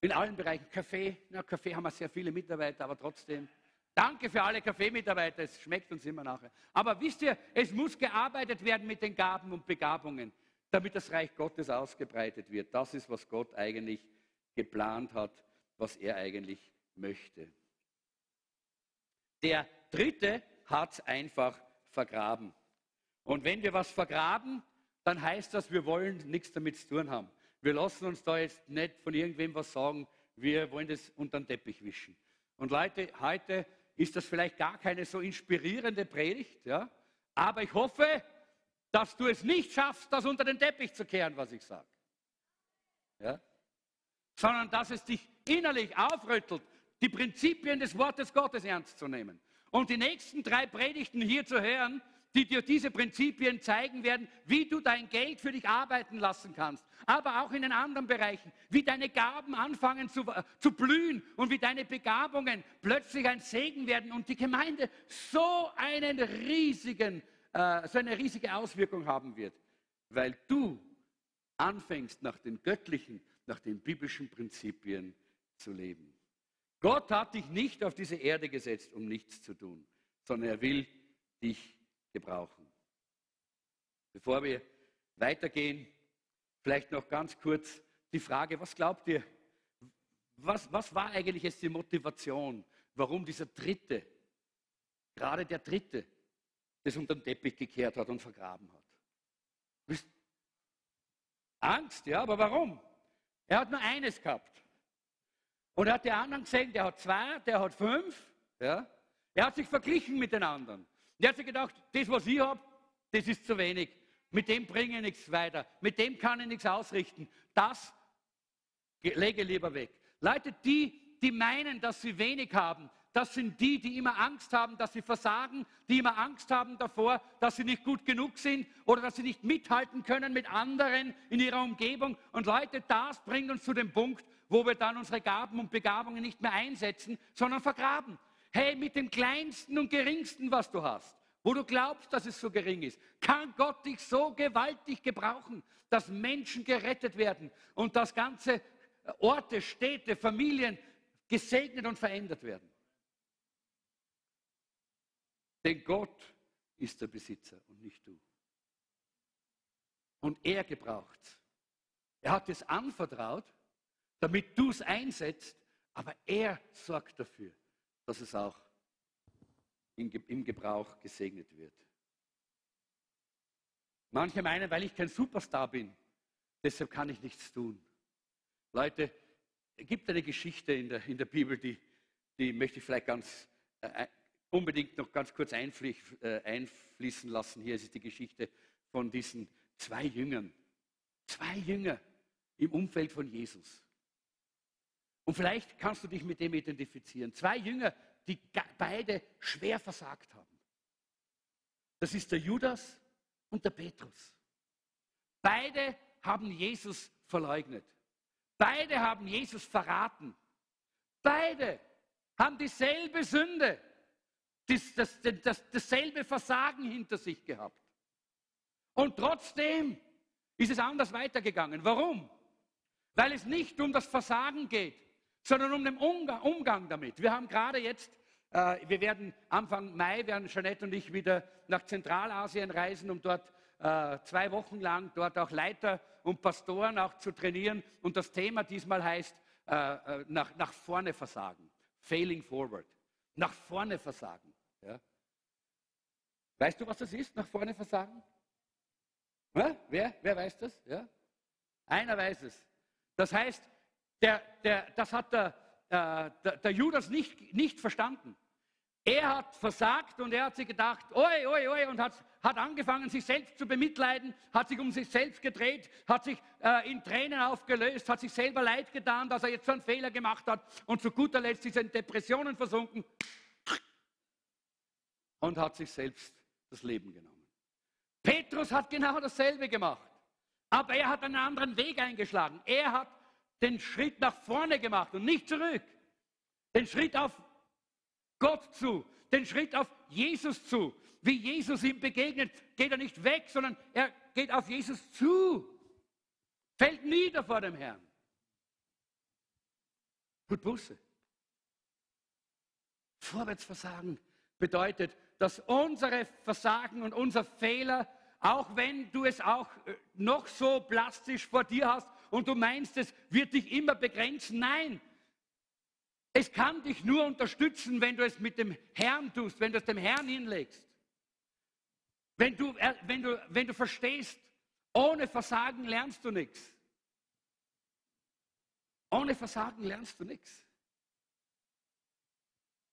In allen Bereichen. Kaffee, na, Kaffee haben wir sehr viele Mitarbeiter, aber trotzdem. Danke für alle Kaffeemitarbeiter, es schmeckt uns immer nachher. Aber wisst ihr, es muss gearbeitet werden mit den Gaben und Begabungen, damit das Reich Gottes ausgebreitet wird. Das ist, was Gott eigentlich geplant hat was er eigentlich möchte. Der dritte hat es einfach vergraben. Und wenn wir was vergraben, dann heißt das, wir wollen nichts damit zu tun haben. Wir lassen uns da jetzt nicht von irgendwem was sagen, wir wollen das unter den Teppich wischen. Und Leute, heute ist das vielleicht gar keine so inspirierende Predigt, ja? aber ich hoffe, dass du es nicht schaffst, das unter den Teppich zu kehren, was ich sage. Ja? Sondern dass es dich innerlich aufrüttelt, die Prinzipien des Wortes Gottes ernst zu nehmen. Und die nächsten drei Predigten hier zu hören, die dir diese Prinzipien zeigen werden, wie du dein Geld für dich arbeiten lassen kannst, aber auch in den anderen Bereichen, wie deine Gaben anfangen zu, äh, zu blühen und wie deine Begabungen plötzlich ein Segen werden und die Gemeinde so, einen riesigen, äh, so eine riesige Auswirkung haben wird, weil du anfängst nach den göttlichen, nach den biblischen Prinzipien zu leben. Gott hat dich nicht auf diese Erde gesetzt, um nichts zu tun, sondern er will dich gebrauchen. Bevor wir weitergehen, vielleicht noch ganz kurz die Frage, was glaubt ihr, was, was war eigentlich jetzt die Motivation, warum dieser Dritte, gerade der Dritte, das unter den Teppich gekehrt hat und vergraben hat? Angst, ja, aber warum? Er hat nur eines gehabt. Und er hat die anderen gesehen, der hat zwei, der hat fünf. Ja? Er hat sich verglichen mit den anderen. Er hat sich gedacht, das, was ich habe, das ist zu wenig. Mit dem bringe ich nichts weiter. Mit dem kann ich nichts ausrichten. Das lege lieber weg. Leute, die, die meinen, dass sie wenig haben, das sind die, die immer Angst haben, dass sie versagen, die immer Angst haben davor, dass sie nicht gut genug sind oder dass sie nicht mithalten können mit anderen in ihrer Umgebung. Und Leute, das bringt uns zu dem Punkt, wo wir dann unsere Gaben und Begabungen nicht mehr einsetzen, sondern vergraben. Hey, mit dem kleinsten und geringsten, was du hast, wo du glaubst, dass es so gering ist, kann Gott dich so gewaltig gebrauchen, dass Menschen gerettet werden und dass ganze Orte, Städte, Familien gesegnet und verändert werden. Denn Gott ist der Besitzer und nicht du. Und er gebraucht. Er hat es anvertraut damit du es einsetzt, aber er sorgt dafür, dass es auch im Gebrauch gesegnet wird. Manche meinen, weil ich kein Superstar bin, deshalb kann ich nichts tun. Leute, es gibt eine Geschichte in der, in der Bibel, die, die möchte ich vielleicht ganz äh, unbedingt noch ganz kurz äh, einfließen lassen. Hier ist die Geschichte von diesen zwei Jüngern. Zwei Jünger im Umfeld von Jesus. Und vielleicht kannst du dich mit dem identifizieren. Zwei Jünger, die beide schwer versagt haben. Das ist der Judas und der Petrus. Beide haben Jesus verleugnet. Beide haben Jesus verraten. Beide haben dieselbe Sünde, das, das, das, dasselbe Versagen hinter sich gehabt. Und trotzdem ist es anders weitergegangen. Warum? Weil es nicht um das Versagen geht, sondern um den Umgang damit. Wir haben gerade jetzt, äh, wir werden Anfang Mai, werden Jeanette und ich wieder nach Zentralasien reisen, um dort äh, zwei Wochen lang dort auch Leiter und Pastoren auch zu trainieren. Und das Thema diesmal heißt äh, äh nach, nach vorne versagen. Failing forward. Nach vorne versagen. Weißt du, was das ist, nach vorne versagen? Ja? Wer, wer weiß das? Ja? Einer weiß es. Das heißt, der, der, das hat der, äh, der, der Judas nicht, nicht verstanden. Er hat versagt und er hat sich gedacht, oi, oi, oi, und hat, hat angefangen, sich selbst zu bemitleiden, hat sich um sich selbst gedreht, hat sich äh, in Tränen aufgelöst, hat sich selber leid getan, dass er jetzt so einen Fehler gemacht hat und zu guter Letzt ist er in Depressionen versunken und hat sich selbst das Leben genommen. Petrus hat genau dasselbe gemacht, aber er hat einen anderen Weg eingeschlagen. Er hat den Schritt nach vorne gemacht und nicht zurück. Den Schritt auf Gott zu, den Schritt auf Jesus zu. Wie Jesus ihm begegnet, geht er nicht weg, sondern er geht auf Jesus zu, fällt nieder vor dem Herrn. Tut Buße. Vorwärtsversagen bedeutet, dass unsere Versagen und unser Fehler, auch wenn du es auch äh, noch so plastisch vor dir hast und du meinst, es wird dich immer begrenzen, nein, es kann dich nur unterstützen, wenn du es mit dem Herrn tust, wenn du es dem Herrn hinlegst. Wenn du, äh, wenn du, wenn du verstehst, ohne Versagen lernst du nichts. Ohne Versagen lernst du nichts.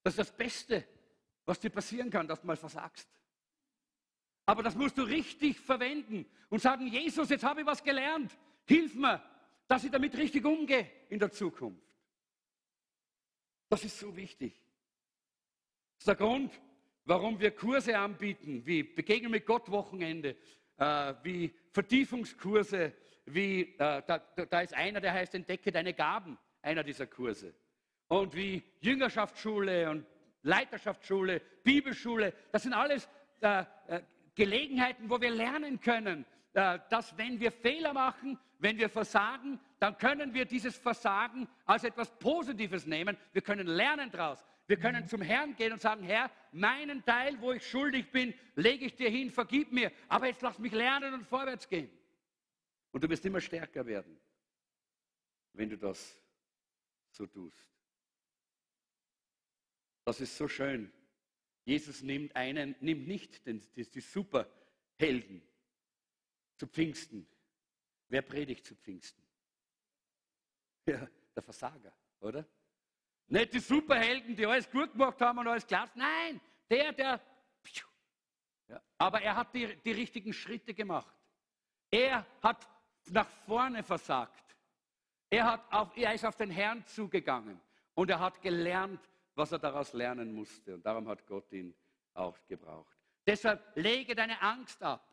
Das ist das Beste, was dir passieren kann, dass du mal versagst. Aber das musst du richtig verwenden und sagen, Jesus, jetzt habe ich was gelernt. Hilf mir, dass ich damit richtig umgehe in der Zukunft. Das ist so wichtig. Das ist der Grund, warum wir Kurse anbieten, wie Begegnung mit Gott Wochenende, äh, wie Vertiefungskurse, wie, äh, da, da ist einer, der heißt Entdecke deine Gaben, einer dieser Kurse. Und wie Jüngerschaftsschule und Leiterschaftsschule, Bibelschule, das sind alles äh, äh Gelegenheiten, wo wir lernen können, äh, dass wenn wir Fehler machen, wenn wir versagen, dann können wir dieses Versagen als etwas Positives nehmen. Wir können lernen daraus. Wir können zum Herrn gehen und sagen, Herr, meinen Teil, wo ich schuldig bin, lege ich dir hin, vergib mir. Aber jetzt lass mich lernen und vorwärts gehen. Und du wirst immer stärker werden, wenn du das so tust. Das ist so schön. Jesus nimmt einen, nimmt nicht den, die, die Superhelden zu Pfingsten. Wer predigt zu Pfingsten? Ja, der Versager, oder? Nicht die Superhelden, die alles gut gemacht haben und alles klar. Nein, der, der. Ja, aber er hat die, die richtigen Schritte gemacht. Er hat nach vorne versagt. Er, hat auf, er ist auf den Herrn zugegangen und er hat gelernt, was er daraus lernen musste. Und darum hat Gott ihn auch gebraucht. Deshalb lege deine Angst ab,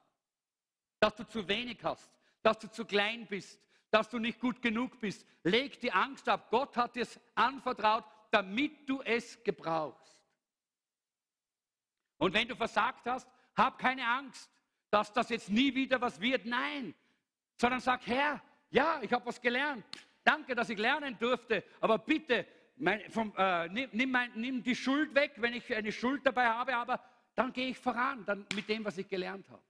dass du zu wenig hast, dass du zu klein bist, dass du nicht gut genug bist. Leg die Angst ab. Gott hat dir es anvertraut, damit du es gebrauchst. Und wenn du versagt hast, hab keine Angst, dass das jetzt nie wieder was wird. Nein, sondern sag, Herr, ja, ich habe was gelernt. Danke, dass ich lernen durfte. Aber bitte, mein, vom, äh, nimm, nimm, mein, nimm, die Schuld weg, wenn ich eine Schuld dabei habe, aber dann gehe ich voran, dann mit dem, was ich gelernt habe.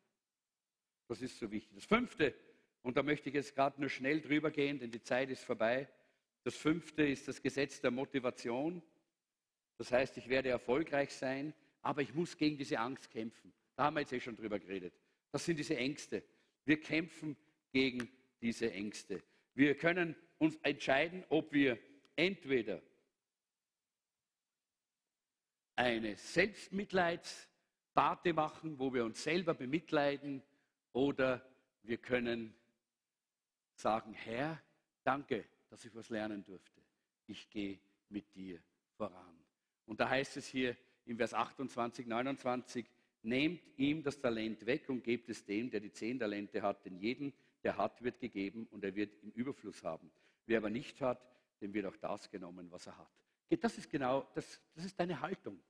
Das ist so wichtig. Das fünfte, und da möchte ich jetzt gerade nur schnell drüber gehen, denn die Zeit ist vorbei. Das fünfte ist das Gesetz der Motivation. Das heißt, ich werde erfolgreich sein, aber ich muss gegen diese Angst kämpfen. Da haben wir jetzt eh schon drüber geredet. Das sind diese Ängste. Wir kämpfen gegen diese Ängste. Wir können uns entscheiden, ob wir entweder eine Selbstmitleidsparty machen, wo wir uns selber bemitleiden, oder wir können sagen, Herr, danke, dass ich was lernen durfte. Ich gehe mit dir voran. Und da heißt es hier im Vers 28, 29, nehmt ihm das Talent weg und gebt es dem, der die zehn Talente hat, denn jeden, der hat, wird gegeben und er wird im Überfluss haben. Wer aber nicht hat, dem wird auch das genommen, was er hat. Das ist genau, das, das ist deine Haltung.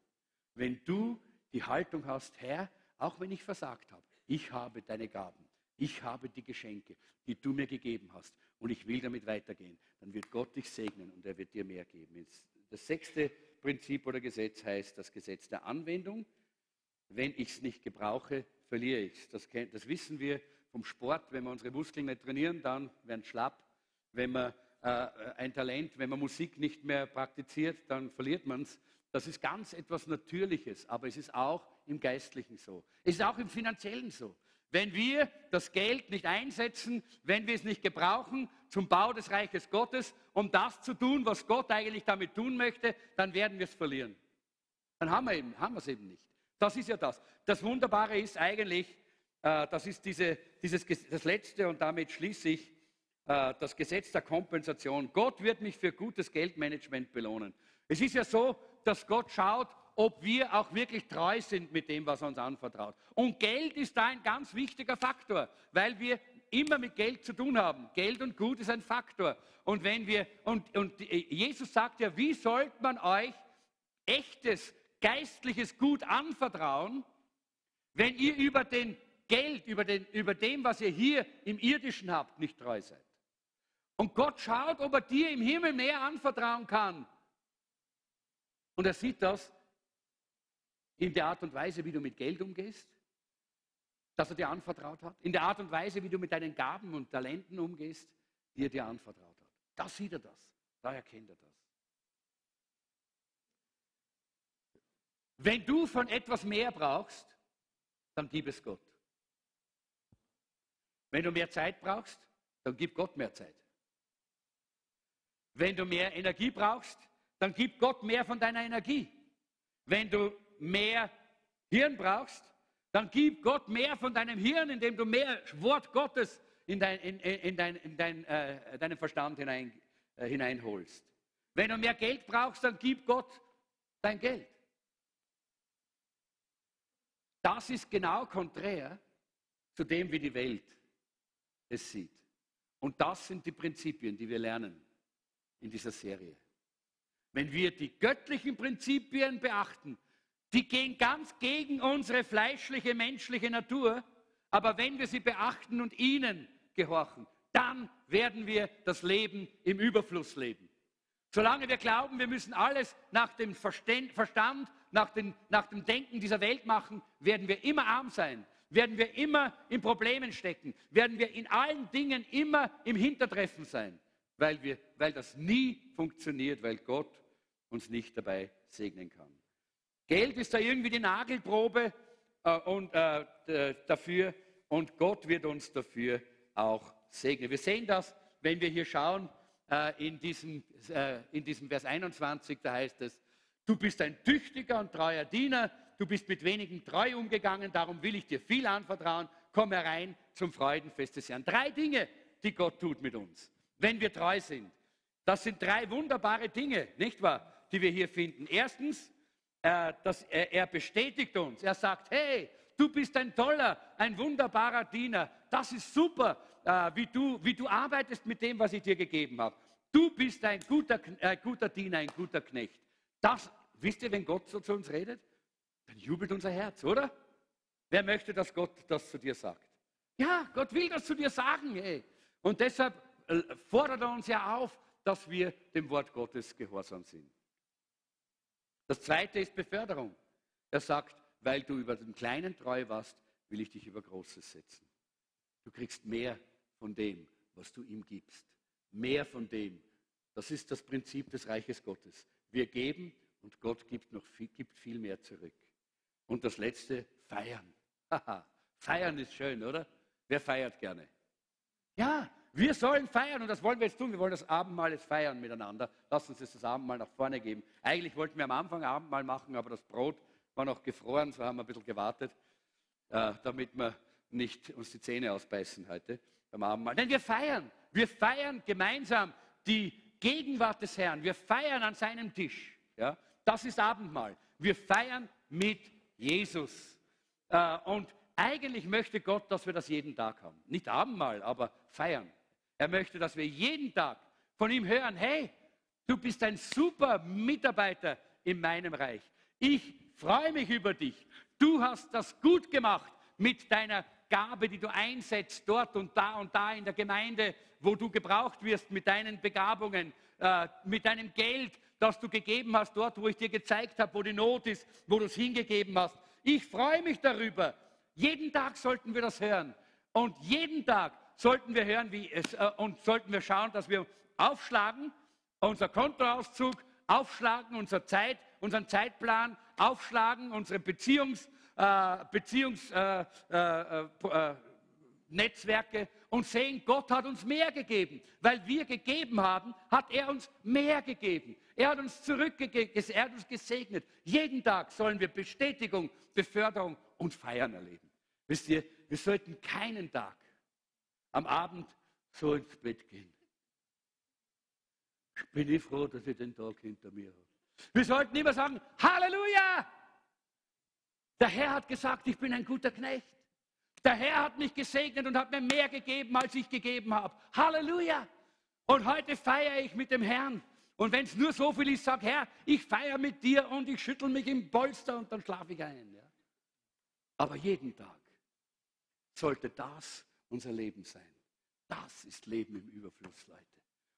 Wenn du die Haltung hast, Herr, auch wenn ich versagt habe, ich habe deine Gaben, ich habe die Geschenke, die du mir gegeben hast und ich will damit weitergehen, dann wird Gott dich segnen und er wird dir mehr geben. Das sechste Prinzip oder Gesetz heißt das Gesetz der Anwendung. Wenn ich es nicht gebrauche, verliere ich es. Das, das, wissen wir vom Sport. Wenn wir unsere Muskeln nicht trainieren, dann werden schlapp. Wenn äh, ein Talent, wenn man Musik nicht mehr praktiziert, dann verliert man es. Das ist ganz etwas Natürliches, aber es ist auch im Geistlichen so. Es ist auch im Finanziellen so. Wenn wir das Geld nicht einsetzen, wenn wir es nicht gebrauchen zum Bau des Reiches Gottes, um das zu tun, was Gott eigentlich damit tun möchte, dann werden wir es verlieren. Dann haben wir, eben, haben wir es eben nicht. Das ist ja das. Das Wunderbare ist eigentlich, äh, das ist diese, dieses, das Letzte und damit schließe ich, äh, das Gesetz der Kompensation. Gott wird mich für gutes Geldmanagement belohnen. Es ist ja so, dass Gott schaut, ob wir auch wirklich treu sind mit dem, was er uns anvertraut. Und Geld ist da ein ganz wichtiger Faktor, weil wir immer mit Geld zu tun haben. Geld und Gut ist ein Faktor. Und wenn wir, und, und Jesus sagt ja, wie sollte man euch echtes, geistliches Gut anvertrauen, wenn ihr über den Geld, über, den, über dem, was ihr hier im Irdischen habt, nicht treu seid. Und Gott schaut, ob er dir im Himmel mehr anvertrauen kann. Und er sieht das in der Art und Weise, wie du mit Geld umgehst, das er dir anvertraut hat, in der Art und Weise, wie du mit deinen Gaben und Talenten umgehst, die er dir anvertraut hat. Da sieht er das, da erkennt er das. Wenn du von etwas mehr brauchst, dann gib es Gott. Wenn du mehr Zeit brauchst, dann gib Gott mehr Zeit. Wenn du mehr Energie brauchst, dann gib Gott mehr von deiner Energie. Wenn du mehr Hirn brauchst, dann gib Gott mehr von deinem Hirn, indem du mehr Wort Gottes in, dein, in, in, dein, in dein, äh, deinen Verstand hinein, äh, hineinholst. Wenn du mehr Geld brauchst, dann gib Gott dein Geld. Das ist genau konträr zu dem, wie die Welt es sieht. Und das sind die Prinzipien, die wir lernen in dieser Serie. Wenn wir die göttlichen Prinzipien beachten, die gehen ganz gegen unsere fleischliche, menschliche Natur. Aber wenn wir sie beachten und ihnen gehorchen, dann werden wir das Leben im Überfluss leben. Solange wir glauben, wir müssen alles nach dem Verstand, nach, den, nach dem Denken dieser Welt machen, werden wir immer arm sein, werden wir immer in Problemen stecken, werden wir in allen Dingen immer im Hintertreffen sein, weil, wir, weil das nie funktioniert, weil Gott uns nicht dabei segnen kann. Geld ist da irgendwie die Nagelprobe äh, und, äh, dafür und Gott wird uns dafür auch segnen. Wir sehen das, wenn wir hier schauen äh, in, diesem, äh, in diesem Vers 21, da heißt es, du bist ein tüchtiger und treuer Diener, du bist mit wenigen treu umgegangen, darum will ich dir viel anvertrauen, komm herein zum Freudenfest des Herrn. Drei Dinge, die Gott tut mit uns, wenn wir treu sind. Das sind drei wunderbare Dinge, nicht wahr, die wir hier finden. Erstens, äh, dass er, er bestätigt uns. Er sagt, hey, du bist ein toller, ein wunderbarer Diener. Das ist super, äh, wie, du, wie du arbeitest mit dem, was ich dir gegeben habe. Du bist ein guter, äh, guter Diener, ein guter Knecht. Das, wisst ihr, wenn Gott so zu uns redet, dann jubelt unser Herz, oder? Wer möchte, dass Gott das zu dir sagt? Ja, Gott will das zu dir sagen. Hey. Und deshalb fordert er uns ja auf, dass wir dem Wort Gottes gehorsam sind. Das zweite ist Beförderung. Er sagt, weil du über den Kleinen treu warst, will ich dich über Großes setzen. Du kriegst mehr von dem, was du ihm gibst. Mehr von dem. Das ist das Prinzip des Reiches Gottes. Wir geben und Gott gibt noch viel, gibt viel mehr zurück. Und das letzte, feiern. feiern ist schön, oder? Wer feiert gerne? Ja, wir sollen feiern und das wollen wir jetzt tun. Wir wollen das Abendmahl jetzt feiern miteinander. Lass uns jetzt das Abendmahl nach vorne geben. Eigentlich wollten wir am Anfang Abendmahl machen, aber das Brot war noch gefroren, so haben wir ein bisschen gewartet, äh, damit wir nicht uns die Zähne ausbeißen heute beim Abendmahl. Denn wir feiern. Wir feiern gemeinsam die Gegenwart des Herrn. Wir feiern an seinem Tisch. Ja? Das ist Abendmahl. Wir feiern mit Jesus. Äh, und eigentlich möchte Gott, dass wir das jeden Tag haben. Nicht Abendmahl, aber feiern. Er möchte, dass wir jeden Tag von ihm hören, hey, du bist ein super Mitarbeiter in meinem Reich. Ich freue mich über dich. Du hast das gut gemacht mit deiner Gabe, die du einsetzt, dort und da und da in der Gemeinde, wo du gebraucht wirst, mit deinen Begabungen, äh, mit deinem Geld, das du gegeben hast, dort, wo ich dir gezeigt habe, wo die Not ist, wo du es hingegeben hast. Ich freue mich darüber. Jeden Tag sollten wir das hören. Und jeden Tag sollten wir hören, wie es, äh, und sollten wir schauen, dass wir aufschlagen, unser Kontoauszug aufschlagen, unsere Zeit, unseren Zeitplan aufschlagen, unsere Beziehungs, äh, Beziehungs, äh, äh, äh Netzwerke und sehen, Gott hat uns mehr gegeben. Weil wir gegeben haben, hat er uns mehr gegeben. Er hat uns zurückgegeben, er hat uns gesegnet. Jeden Tag sollen wir Bestätigung, Beförderung und Feiern erleben. Wisst ihr, wir sollten keinen Tag am Abend so ins Bett gehen. Bin ich froh, dass ich den Tag hinter mir habe. Wir sollten immer sagen, Halleluja! Der Herr hat gesagt, ich bin ein guter Knecht. Der Herr hat mich gesegnet und hat mir mehr gegeben, als ich gegeben habe. Halleluja! Und heute feiere ich mit dem Herrn. Und wenn es nur so viel ist, sag Herr, ich feiere mit dir und ich schüttel mich im Polster und dann schlafe ich ein. Ja? Aber jeden Tag sollte das unser Leben sein. Das ist Leben im Überfluss, Leute.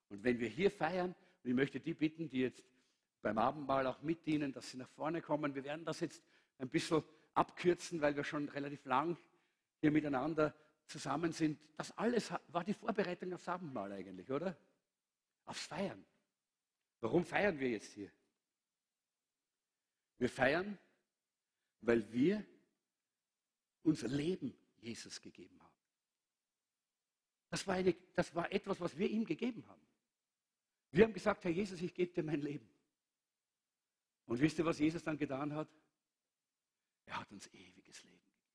Und wenn wir hier feiern, und ich möchte die bitten, die jetzt beim Abendmahl auch mitdienen, dass sie nach vorne kommen. Wir werden das jetzt ein bisschen abkürzen, weil wir schon relativ lang hier miteinander zusammen sind. Das alles war die Vorbereitung aufs Abendmahl eigentlich, oder? Aufs Feiern. Warum feiern wir jetzt hier? Wir feiern, weil wir unser Leben Jesus gegeben haben. Das war, eine, das war etwas, was wir ihm gegeben haben. Wir haben gesagt, Herr Jesus, ich gebe dir mein Leben. Und wisst ihr, was Jesus dann getan hat? Er hat uns ewiges Leben gegeben.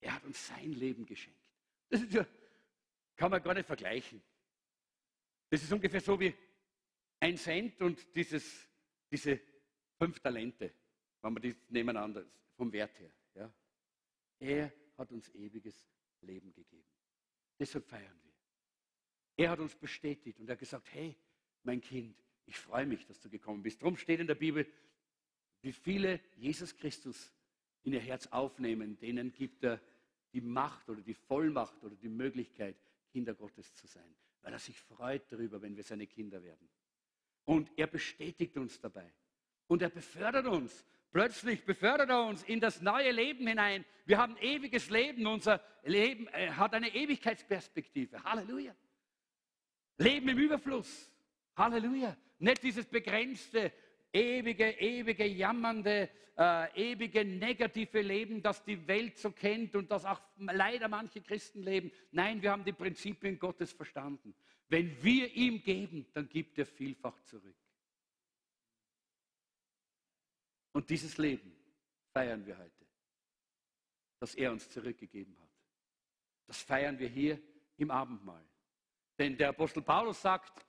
Er hat uns sein Leben geschenkt. Das ist ja, kann man gar nicht vergleichen. Das ist ungefähr so wie ein Cent und dieses, diese fünf Talente, wenn man die nebeneinander, vom Wert her. Ja. Er hat uns ewiges Leben gegeben. Deshalb feiern wir. Er hat uns bestätigt und er hat gesagt, hey, mein Kind, ich freue mich, dass du gekommen bist. Darum steht in der Bibel, wie viele Jesus Christus in ihr Herz aufnehmen, denen gibt er die Macht oder die Vollmacht oder die Möglichkeit, Kinder Gottes zu sein, weil er sich freut darüber, wenn wir seine Kinder werden. Und er bestätigt uns dabei. Und er befördert uns. Plötzlich befördert er uns in das neue Leben hinein. Wir haben ewiges Leben. Unser Leben äh, hat eine Ewigkeitsperspektive. Halleluja. Leben im Überfluss. Halleluja. Nicht dieses begrenzte, ewige, ewige, jammernde, äh, ewige negative Leben, das die Welt so kennt und das auch leider manche Christen leben. Nein, wir haben die Prinzipien Gottes verstanden. Wenn wir ihm geben, dann gibt er vielfach zurück. Und dieses Leben feiern wir heute, das er uns zurückgegeben hat. Das feiern wir hier im Abendmahl. Denn der Apostel Paulus sagt,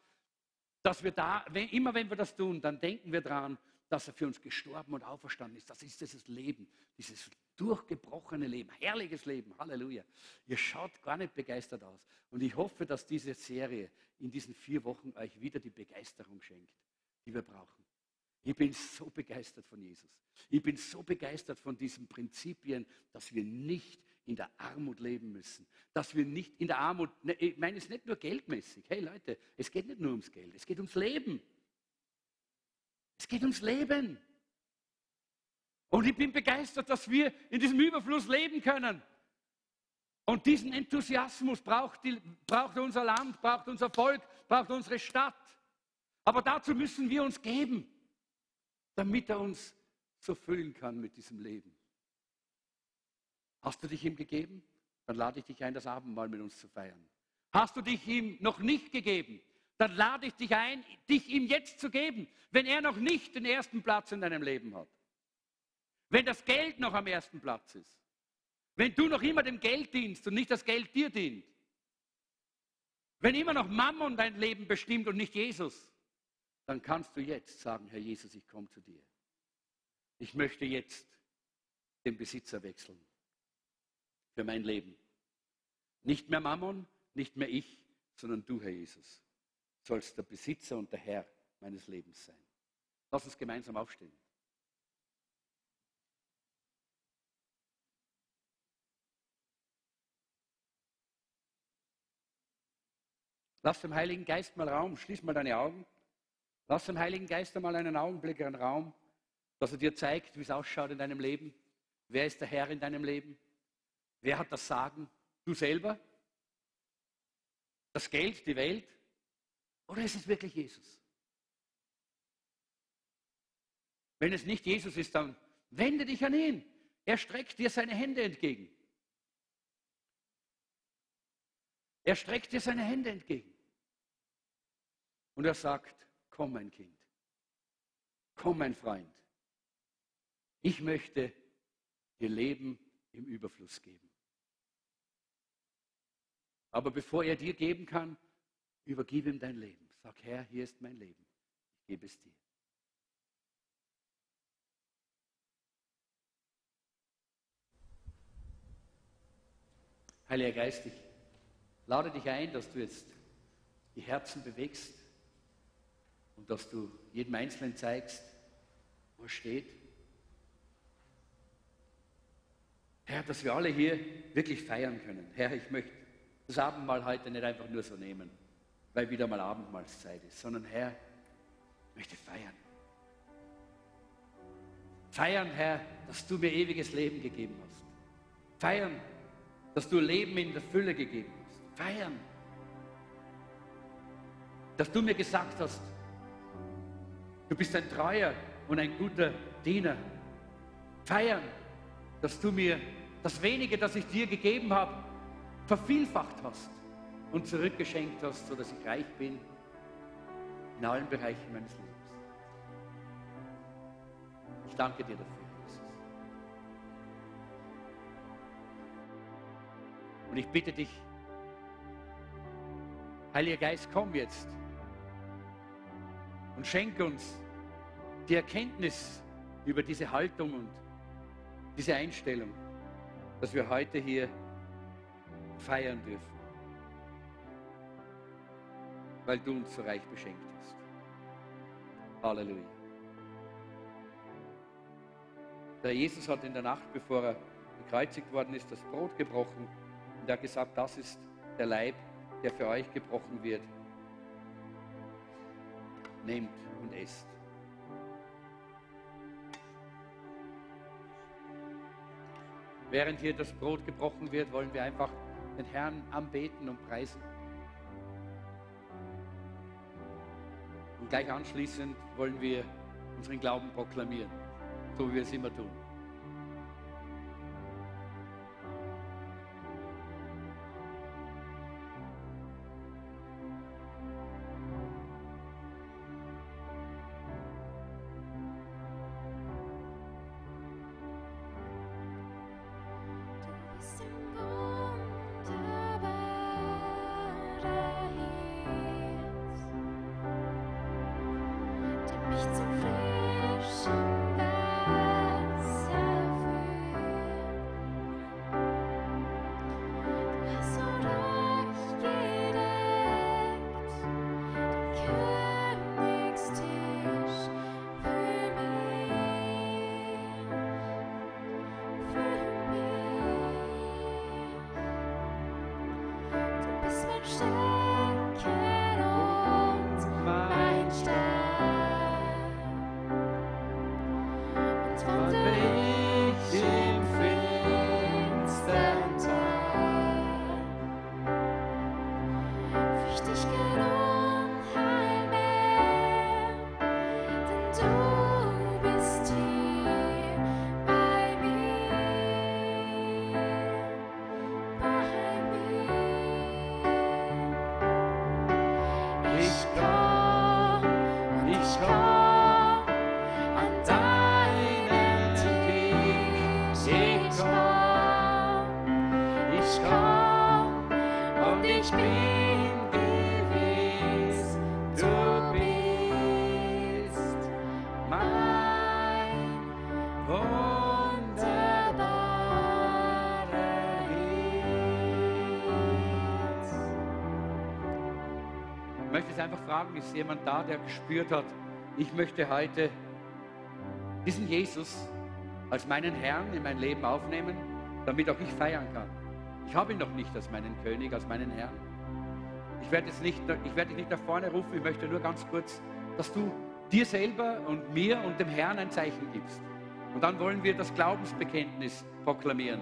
dass wir da, wenn, immer wenn wir das tun, dann denken wir daran, dass er für uns gestorben und auferstanden ist. Das ist dieses Leben, dieses durchgebrochene Leben, herrliches Leben. Halleluja. Ihr schaut gar nicht begeistert aus. Und ich hoffe, dass diese Serie in diesen vier Wochen euch wieder die Begeisterung schenkt, die wir brauchen. Ich bin so begeistert von Jesus. Ich bin so begeistert von diesen Prinzipien, dass wir nicht in der Armut leben müssen. Dass wir nicht in der Armut, ne, ich meine es nicht nur geldmäßig. Hey Leute, es geht nicht nur ums Geld, es geht ums Leben. Es geht ums Leben. Und ich bin begeistert, dass wir in diesem Überfluss leben können. Und diesen Enthusiasmus braucht, die, braucht unser Land, braucht unser Volk, braucht unsere Stadt. Aber dazu müssen wir uns geben, damit er uns so füllen kann mit diesem Leben. Hast du dich ihm gegeben? Dann lade ich dich ein, das Abendmahl mit uns zu feiern. Hast du dich ihm noch nicht gegeben? Dann lade ich dich ein, dich ihm jetzt zu geben, wenn er noch nicht den ersten Platz in deinem Leben hat. Wenn das Geld noch am ersten Platz ist. Wenn du noch immer dem Geld dienst und nicht das Geld dir dient. Wenn immer noch Mammon dein Leben bestimmt und nicht Jesus. Dann kannst du jetzt sagen, Herr Jesus, ich komme zu dir. Ich möchte jetzt den Besitzer wechseln für mein Leben. Nicht mehr Mammon, nicht mehr ich, sondern du, Herr Jesus, sollst der Besitzer und der Herr meines Lebens sein. Lass uns gemeinsam aufstehen. Lass dem Heiligen Geist mal Raum, schließ mal deine Augen. Lass dem Heiligen Geist einmal einen Augenblick, einen Raum, dass er dir zeigt, wie es ausschaut in deinem Leben. Wer ist der Herr in deinem Leben? Wer hat das Sagen? Du selber? Das Geld, die Welt? Oder ist es wirklich Jesus? Wenn es nicht Jesus ist, dann wende dich an ihn. Er streckt dir seine Hände entgegen. Er streckt dir seine Hände entgegen. Und er sagt, komm mein Kind, komm mein Freund, ich möchte dir Leben im Überfluss geben. Aber bevor er dir geben kann, übergib ihm dein Leben. Sag, Herr, hier ist mein Leben, ich gebe es dir. Heiliger Geist, ich lade dich ein, dass du jetzt die Herzen bewegst und dass du jedem Einzelnen zeigst, wo er steht. Herr, dass wir alle hier wirklich feiern können. Herr, ich möchte das Abendmahl heute nicht einfach nur so nehmen, weil wieder mal Abendmahlszeit ist, sondern Herr, ich möchte feiern. Feiern, Herr, dass du mir ewiges Leben gegeben hast. Feiern, dass du Leben in der Fülle gegeben hast. Feiern, dass du mir gesagt hast, Du bist ein treuer und ein guter Diener. Feiern, dass du mir das wenige, das ich dir gegeben habe, vervielfacht hast und zurückgeschenkt hast, sodass ich reich bin in allen Bereichen meines Lebens. Ich danke dir dafür, Jesus. Und ich bitte dich, Heiliger Geist, komm jetzt und schenk uns die Erkenntnis über diese Haltung und diese Einstellung, dass wir heute hier feiern dürfen, weil du uns so reich beschenkt hast. Halleluja. Der Jesus hat in der Nacht, bevor er gekreuzigt worden ist, das Brot gebrochen und er hat gesagt, das ist der Leib, der für euch gebrochen wird nehmt und esst. Während hier das Brot gebrochen wird, wollen wir einfach den Herrn anbeten und preisen. Und gleich anschließend wollen wir unseren Glauben proklamieren, so wie wir es immer tun. Einfach fragen, ist jemand da, der gespürt hat, ich möchte heute diesen Jesus als meinen Herrn in mein Leben aufnehmen, damit auch ich feiern kann. Ich habe ihn noch nicht als meinen König, als meinen Herrn. Ich werde, jetzt nicht, ich werde dich nicht nach vorne rufen, ich möchte nur ganz kurz, dass du dir selber und mir und dem Herrn ein Zeichen gibst. Und dann wollen wir das Glaubensbekenntnis proklamieren.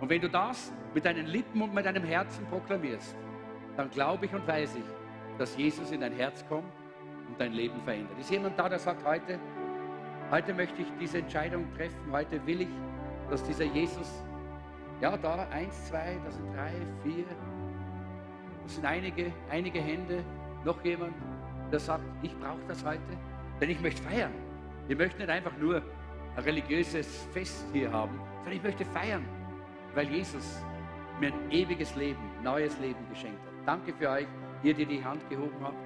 Und wenn du das mit deinen Lippen und mit deinem Herzen proklamierst, dann glaube ich und weiß ich, dass Jesus in dein Herz kommt und dein Leben verändert. Ist jemand da, der sagt heute, heute möchte ich diese Entscheidung treffen, heute will ich, dass dieser Jesus, ja da, eins, zwei, das sind drei, vier, das sind einige, einige Hände, noch jemand, der sagt, ich brauche das heute, denn ich möchte feiern. Ich möchte nicht einfach nur ein religiöses Fest hier haben, sondern ich möchte feiern, weil Jesus mir ein ewiges Leben, neues Leben geschenkt hat. Danke für euch, ihr, die die Hand gehoben habt.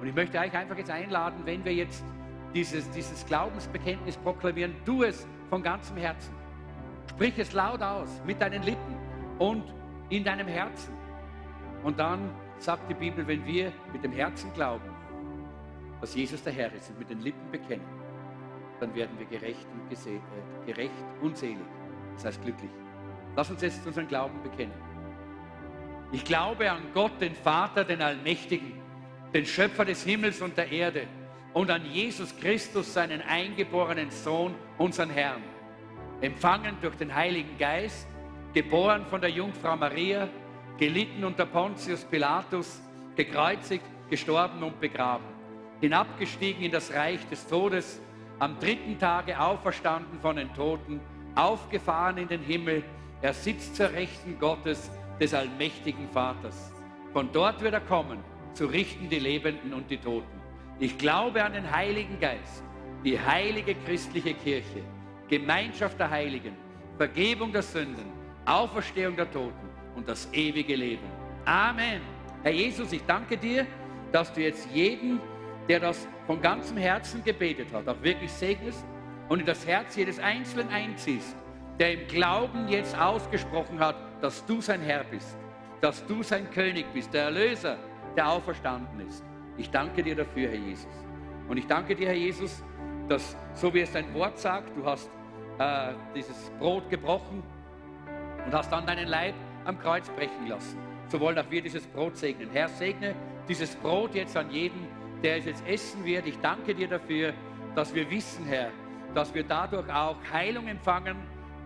Und ich möchte euch einfach jetzt einladen, wenn wir jetzt dieses, dieses Glaubensbekenntnis proklamieren, tu es von ganzem Herzen. Sprich es laut aus, mit deinen Lippen und in deinem Herzen. Und dann sagt die Bibel, wenn wir mit dem Herzen glauben, dass Jesus der Herr ist und mit den Lippen bekennen, dann werden wir gerecht und, äh, gerecht und selig. Das heißt glücklich. Lass uns jetzt unseren Glauben bekennen. Ich glaube an Gott, den Vater, den Allmächtigen, den Schöpfer des Himmels und der Erde und an Jesus Christus, seinen eingeborenen Sohn, unseren Herrn, empfangen durch den Heiligen Geist, geboren von der Jungfrau Maria, gelitten unter Pontius Pilatus, gekreuzigt, gestorben und begraben, hinabgestiegen in das Reich des Todes, am dritten Tage auferstanden von den Toten, aufgefahren in den Himmel, er sitzt zur Rechten Gottes, des allmächtigen Vaters. Von dort wird er kommen, zu richten die Lebenden und die Toten. Ich glaube an den Heiligen Geist, die heilige christliche Kirche, Gemeinschaft der Heiligen, Vergebung der Sünden, Auferstehung der Toten und das ewige Leben. Amen. Herr Jesus, ich danke dir, dass du jetzt jeden, der das von ganzem Herzen gebetet hat, auch wirklich segnest und in das Herz jedes Einzelnen einziehst, der im Glauben jetzt ausgesprochen hat, dass du sein Herr bist, dass du sein König bist, der Erlöser, der auferstanden ist. Ich danke dir dafür, Herr Jesus. Und ich danke dir, Herr Jesus, dass, so wie es dein Wort sagt, du hast äh, dieses Brot gebrochen und hast dann deinen Leib am Kreuz brechen lassen. So wollen auch wir dieses Brot segnen. Herr, segne dieses Brot jetzt an jeden, der es jetzt essen wird. Ich danke dir dafür, dass wir wissen, Herr, dass wir dadurch auch Heilung empfangen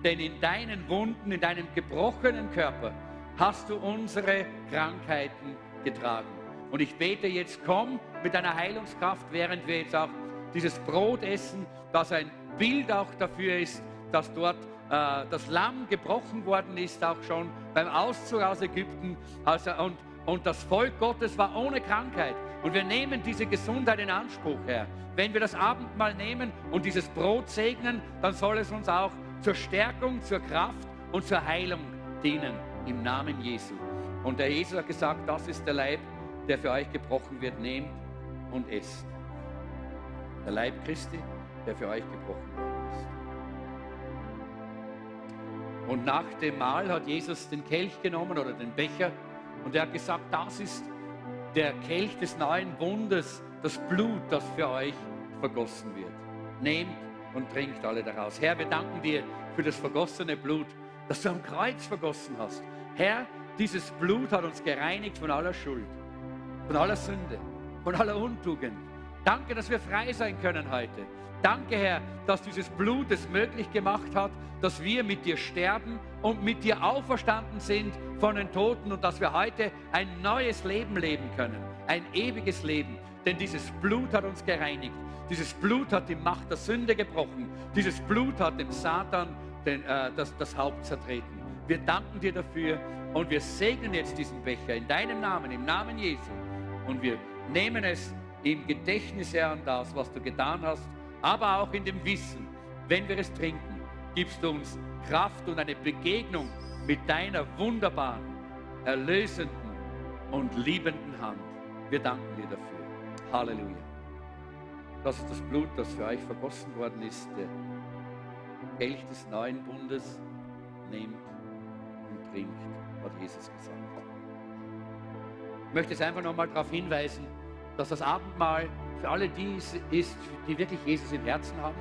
denn in deinen Wunden, in deinem gebrochenen Körper hast du unsere Krankheiten getragen. Und ich bete jetzt, komm mit deiner Heilungskraft, während wir jetzt auch dieses Brot essen, das ein Bild auch dafür ist, dass dort äh, das Lamm gebrochen worden ist, auch schon beim Auszug aus Ägypten. Also, und, und das Volk Gottes war ohne Krankheit. Und wir nehmen diese Gesundheit in Anspruch, Herr. Wenn wir das Abendmahl nehmen und dieses Brot segnen, dann soll es uns auch zur Stärkung, zur Kraft und zur Heilung dienen im Namen Jesu. Und der Jesus hat gesagt, das ist der Leib, der für euch gebrochen wird, nehmt und esst. Der Leib Christi, der für euch gebrochen worden ist. Und nach dem Mahl hat Jesus den Kelch genommen oder den Becher und er hat gesagt, das ist der Kelch des neuen Bundes, das Blut, das für euch vergossen wird. Nehmt und trinkt alle daraus. Herr, wir danken dir für das vergossene Blut, das du am Kreuz vergossen hast. Herr, dieses Blut hat uns gereinigt von aller Schuld, von aller Sünde, von aller Untugend. Danke, dass wir frei sein können heute. Danke, Herr, dass dieses Blut es möglich gemacht hat, dass wir mit dir sterben und mit dir auferstanden sind von den Toten und dass wir heute ein neues Leben leben können, ein ewiges Leben. Denn dieses Blut hat uns gereinigt. Dieses Blut hat die Macht der Sünde gebrochen. Dieses Blut hat dem Satan den, äh, das, das Haupt zertreten. Wir danken dir dafür und wir segnen jetzt diesen Becher in deinem Namen, im Namen Jesu. Und wir nehmen es im Gedächtnis, Herr, an das, was du getan hast, aber auch in dem Wissen, wenn wir es trinken, gibst du uns Kraft und eine Begegnung mit deiner wunderbaren, erlösenden und liebenden Hand. Wir danken dir dafür. Halleluja. Das ist das Blut, das für euch vergossen worden ist, der Kelch des neuen Bundes. Nehmt und trinkt, hat Jesus gesagt. Ich möchte es einfach nochmal darauf hinweisen, dass das Abendmahl für alle die ist, die wirklich Jesus im Herzen haben,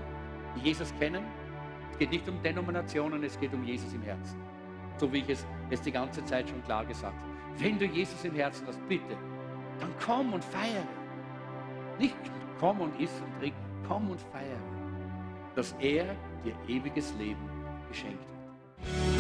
die Jesus kennen. Es geht nicht um Denominationen, es geht um Jesus im Herzen. So wie ich es jetzt die ganze Zeit schon klar gesagt habe. Wenn du Jesus im Herzen hast, bitte, dann komm und feiere. Nicht komm und iss und trink, komm und feiere, dass er dir ewiges Leben geschenkt hat.